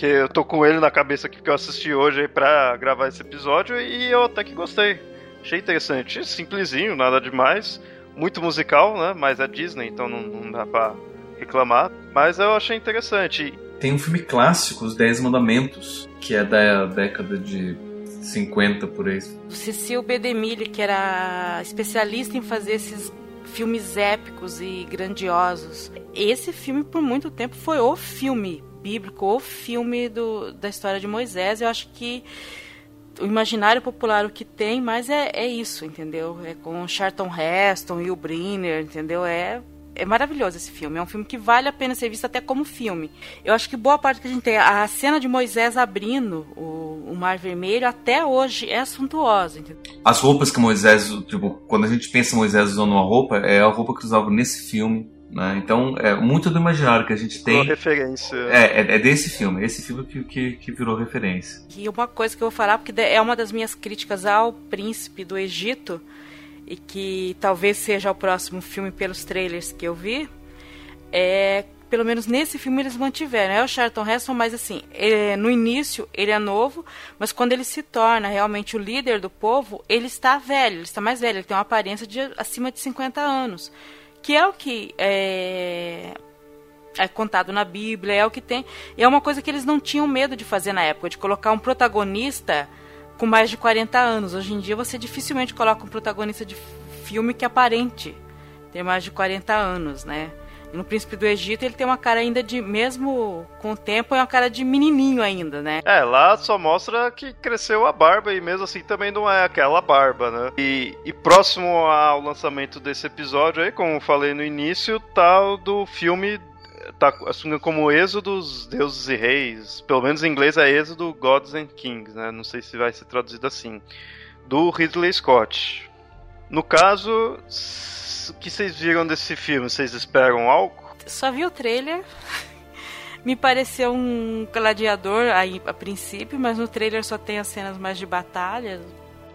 Que eu tô com ele na cabeça aqui que eu assisti hoje aí pra gravar esse episódio e eu até que gostei. Achei interessante. Simplesinho, nada demais. Muito musical, né? Mas é Disney, então não, não dá pra reclamar. Mas eu achei interessante. Tem um filme clássico, Os Dez Mandamentos, que é da década de 50 por aí. Cecil B. DeMille, que era especialista em fazer esses filmes épicos e grandiosos. Esse filme, por muito tempo, foi o filme bíblico, o filme do, da história de Moisés. Eu acho que o imaginário popular o que tem, mas é, é isso, entendeu? É com Charlton Heston e o Briner, entendeu? É é maravilhoso esse filme. É um filme que vale a pena ser visto até como filme. Eu acho que boa parte que a gente tem, a cena de Moisés abrindo o, o Mar Vermelho, até hoje é suntuosa. Entendeu? As roupas que Moisés, tipo, quando a gente pensa Moisés usando uma roupa, é a roupa que usava nesse filme. Né? Então, é muito do imaginário que a gente tem. Uma referência. É, é, é, desse filme, esse filme que, que, que, virou referência. E uma coisa que eu vou falar, porque é uma das minhas críticas ao príncipe do Egito, e que talvez seja o próximo filme pelos trailers que eu vi, é pelo menos nesse filme eles mantiveram. É o Charlton Heston, mas assim, é, no início ele é novo, mas quando ele se torna realmente o líder do povo, ele está velho, ele está mais velho, ele tem uma aparência de acima de 50 anos. Que é o que é, é contado na Bíblia, é o que tem. É uma coisa que eles não tinham medo de fazer na época, de colocar um protagonista com mais de 40 anos. Hoje em dia você dificilmente coloca um protagonista de filme que aparente ter mais de 40 anos, né? No Príncipe do Egito ele tem uma cara ainda de, mesmo com o tempo, é uma cara de menininho ainda, né? É, lá só mostra que cresceu a barba e mesmo assim também não é aquela barba, né? E, e próximo ao lançamento desse episódio aí, como falei no início, tá o do filme tá assumindo como Êxodo dos Deuses e Reis. Pelo menos em inglês é Êxodo Gods and Kings, né? Não sei se vai ser traduzido assim. Do Ridley Scott. No caso, o que vocês viram desse filme? Vocês esperam algo? Só vi o trailer. [LAUGHS] Me pareceu um gladiador aí a princípio, mas no trailer só tem as cenas mais de batalha.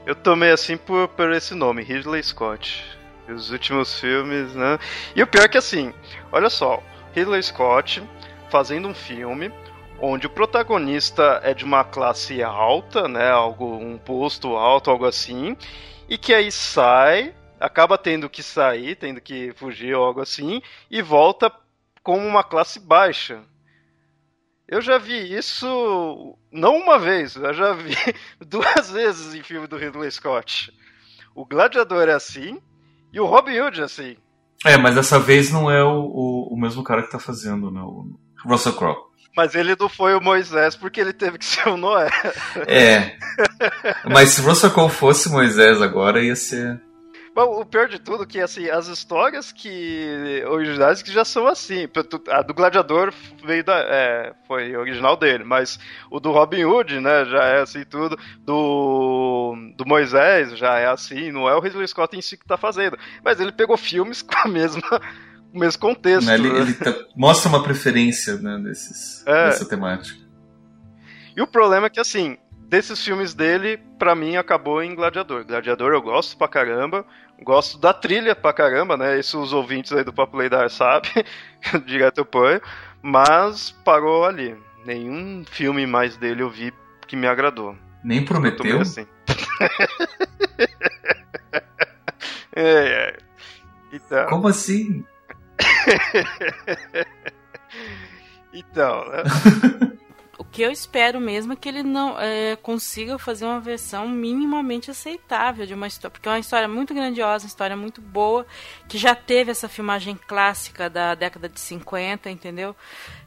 Eu tomei assim por, por esse nome, Ridley Scott. Os últimos filmes, né? E o pior é que assim, olha só, Ridley Scott fazendo um filme onde o protagonista é de uma classe alta, né, algo um posto alto, algo assim, e que aí sai, acaba tendo que sair, tendo que fugir ou algo assim, e volta como uma classe baixa. Eu já vi isso não uma vez, eu já vi [LAUGHS] duas vezes em filme do Ridley Scott. O Gladiador é assim e o Robin Hood é assim. É, mas dessa vez não é o, o, o mesmo cara que tá fazendo, né? O Russell Crowe. Mas ele não foi o Moisés porque ele teve que ser o Noé. É. Mas se Russell Crowe fosse Moisés agora, ia ser. Bom, o pior de tudo é que assim, as histórias que originais que já são assim. A do Gladiador veio da, é, foi original dele, mas o do Robin Hood, né, já é assim tudo. Do, do Moisés já é assim, não é o Ridley Scott em si que tá fazendo. Mas ele pegou filmes [LAUGHS] com a mesma o mesmo contexto. Ele, né? ele tá, mostra uma preferência né, desses, é. dessa temática. E o problema é que, assim, desses filmes dele, para mim, acabou em Gladiador. Gladiador eu gosto pra caramba. Gosto da trilha pra caramba, né? Isso os ouvintes aí do Papo Leidar sabem, [LAUGHS] direto eu ponho. Mas parou ali. Nenhum filme mais dele eu vi que me agradou. Nem prometeu? Assim. [LAUGHS] é, é. Então... Como assim? [LAUGHS] então, né? Que eu espero mesmo é que ele não é, consiga fazer uma versão minimamente aceitável de uma história, porque é uma história muito grandiosa, uma história muito boa, que já teve essa filmagem clássica da década de 50, entendeu?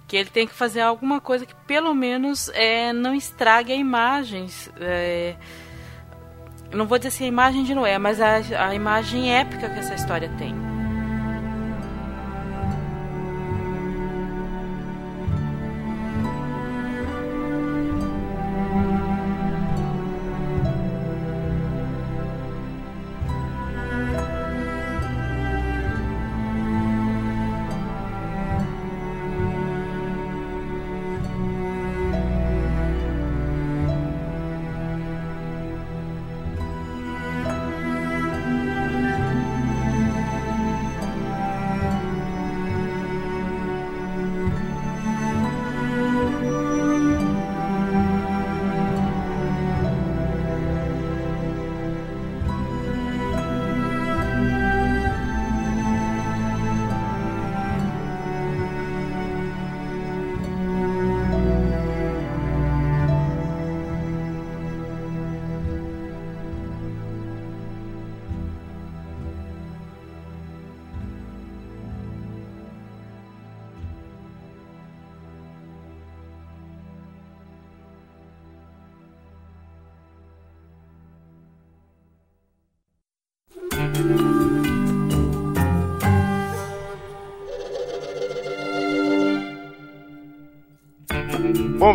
Que ele tem que fazer alguma coisa que pelo menos é, não estrague a imagem. É, não vou dizer assim a imagem de Noé, mas a, a imagem épica que essa história tem.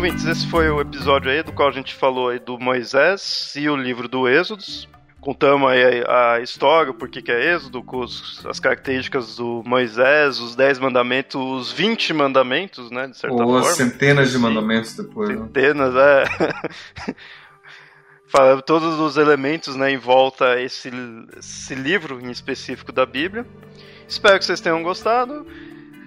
Ouvintes, esse foi o episódio aí do qual a gente falou aí do Moisés e o livro do Êxodos. Contamos aí a, história, o porquê que é Êxodo, as características do Moisés, os 10 mandamentos, os 20 mandamentos, né, de certa Ou forma. centenas de mandamentos depois. Né? Centenas, né? é. [LAUGHS] Falando todos os elementos né, em volta a esse, esse livro em específico da Bíblia. Espero que vocês tenham gostado.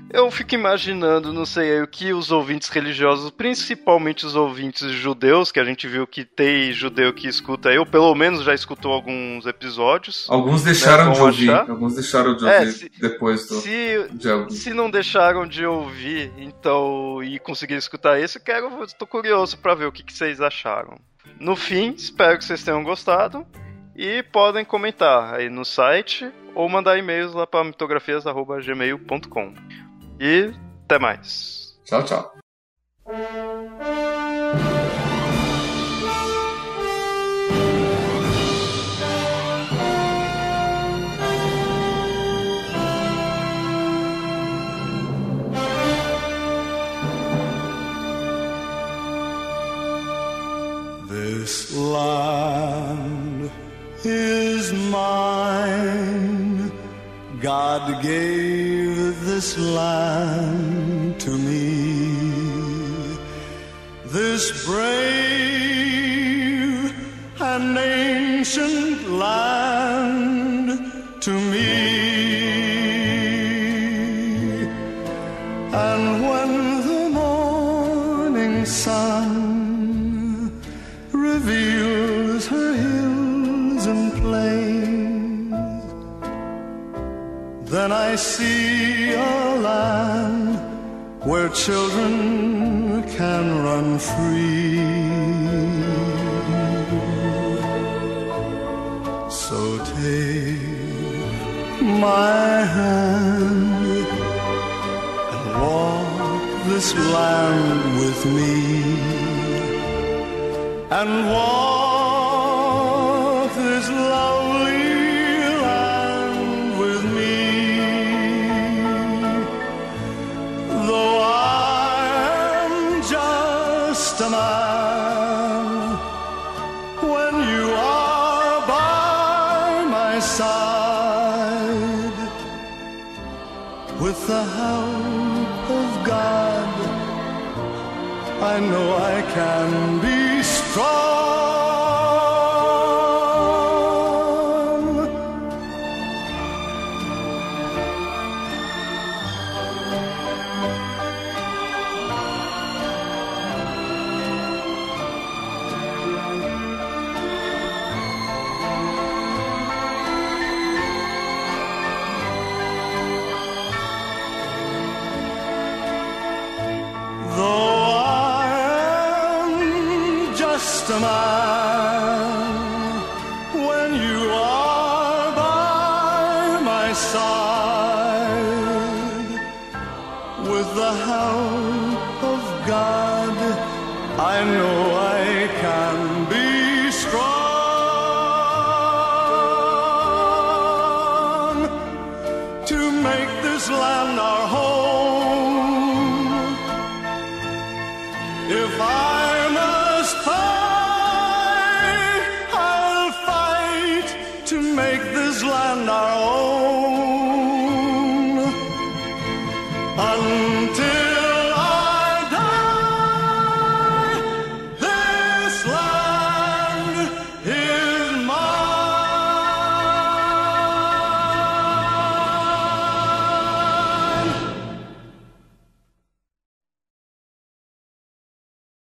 Eu fico imaginando, não sei, o que os ouvintes religiosos, principalmente os ouvintes judeus, que a gente viu que tem judeu que escuta aí, ou pelo menos já escutou alguns episódios. Alguns né, deixaram né, de ouvir, achar. alguns deixaram de é, ouvir se, depois do. Se, de se não deixaram de ouvir, então, e conseguiram escutar esse, quero, estou curioso para ver o que, que vocês acharam. No fim, espero que vocês tenham gostado e podem comentar aí no site ou mandar e-mails lá para mitografias.gmail.com. E até mais. Tchau, tchau. This land is God gave this land to me. This brave and ancient land to me. Then I see a land where children can run free. So take my hand and walk this land with me and walk strong.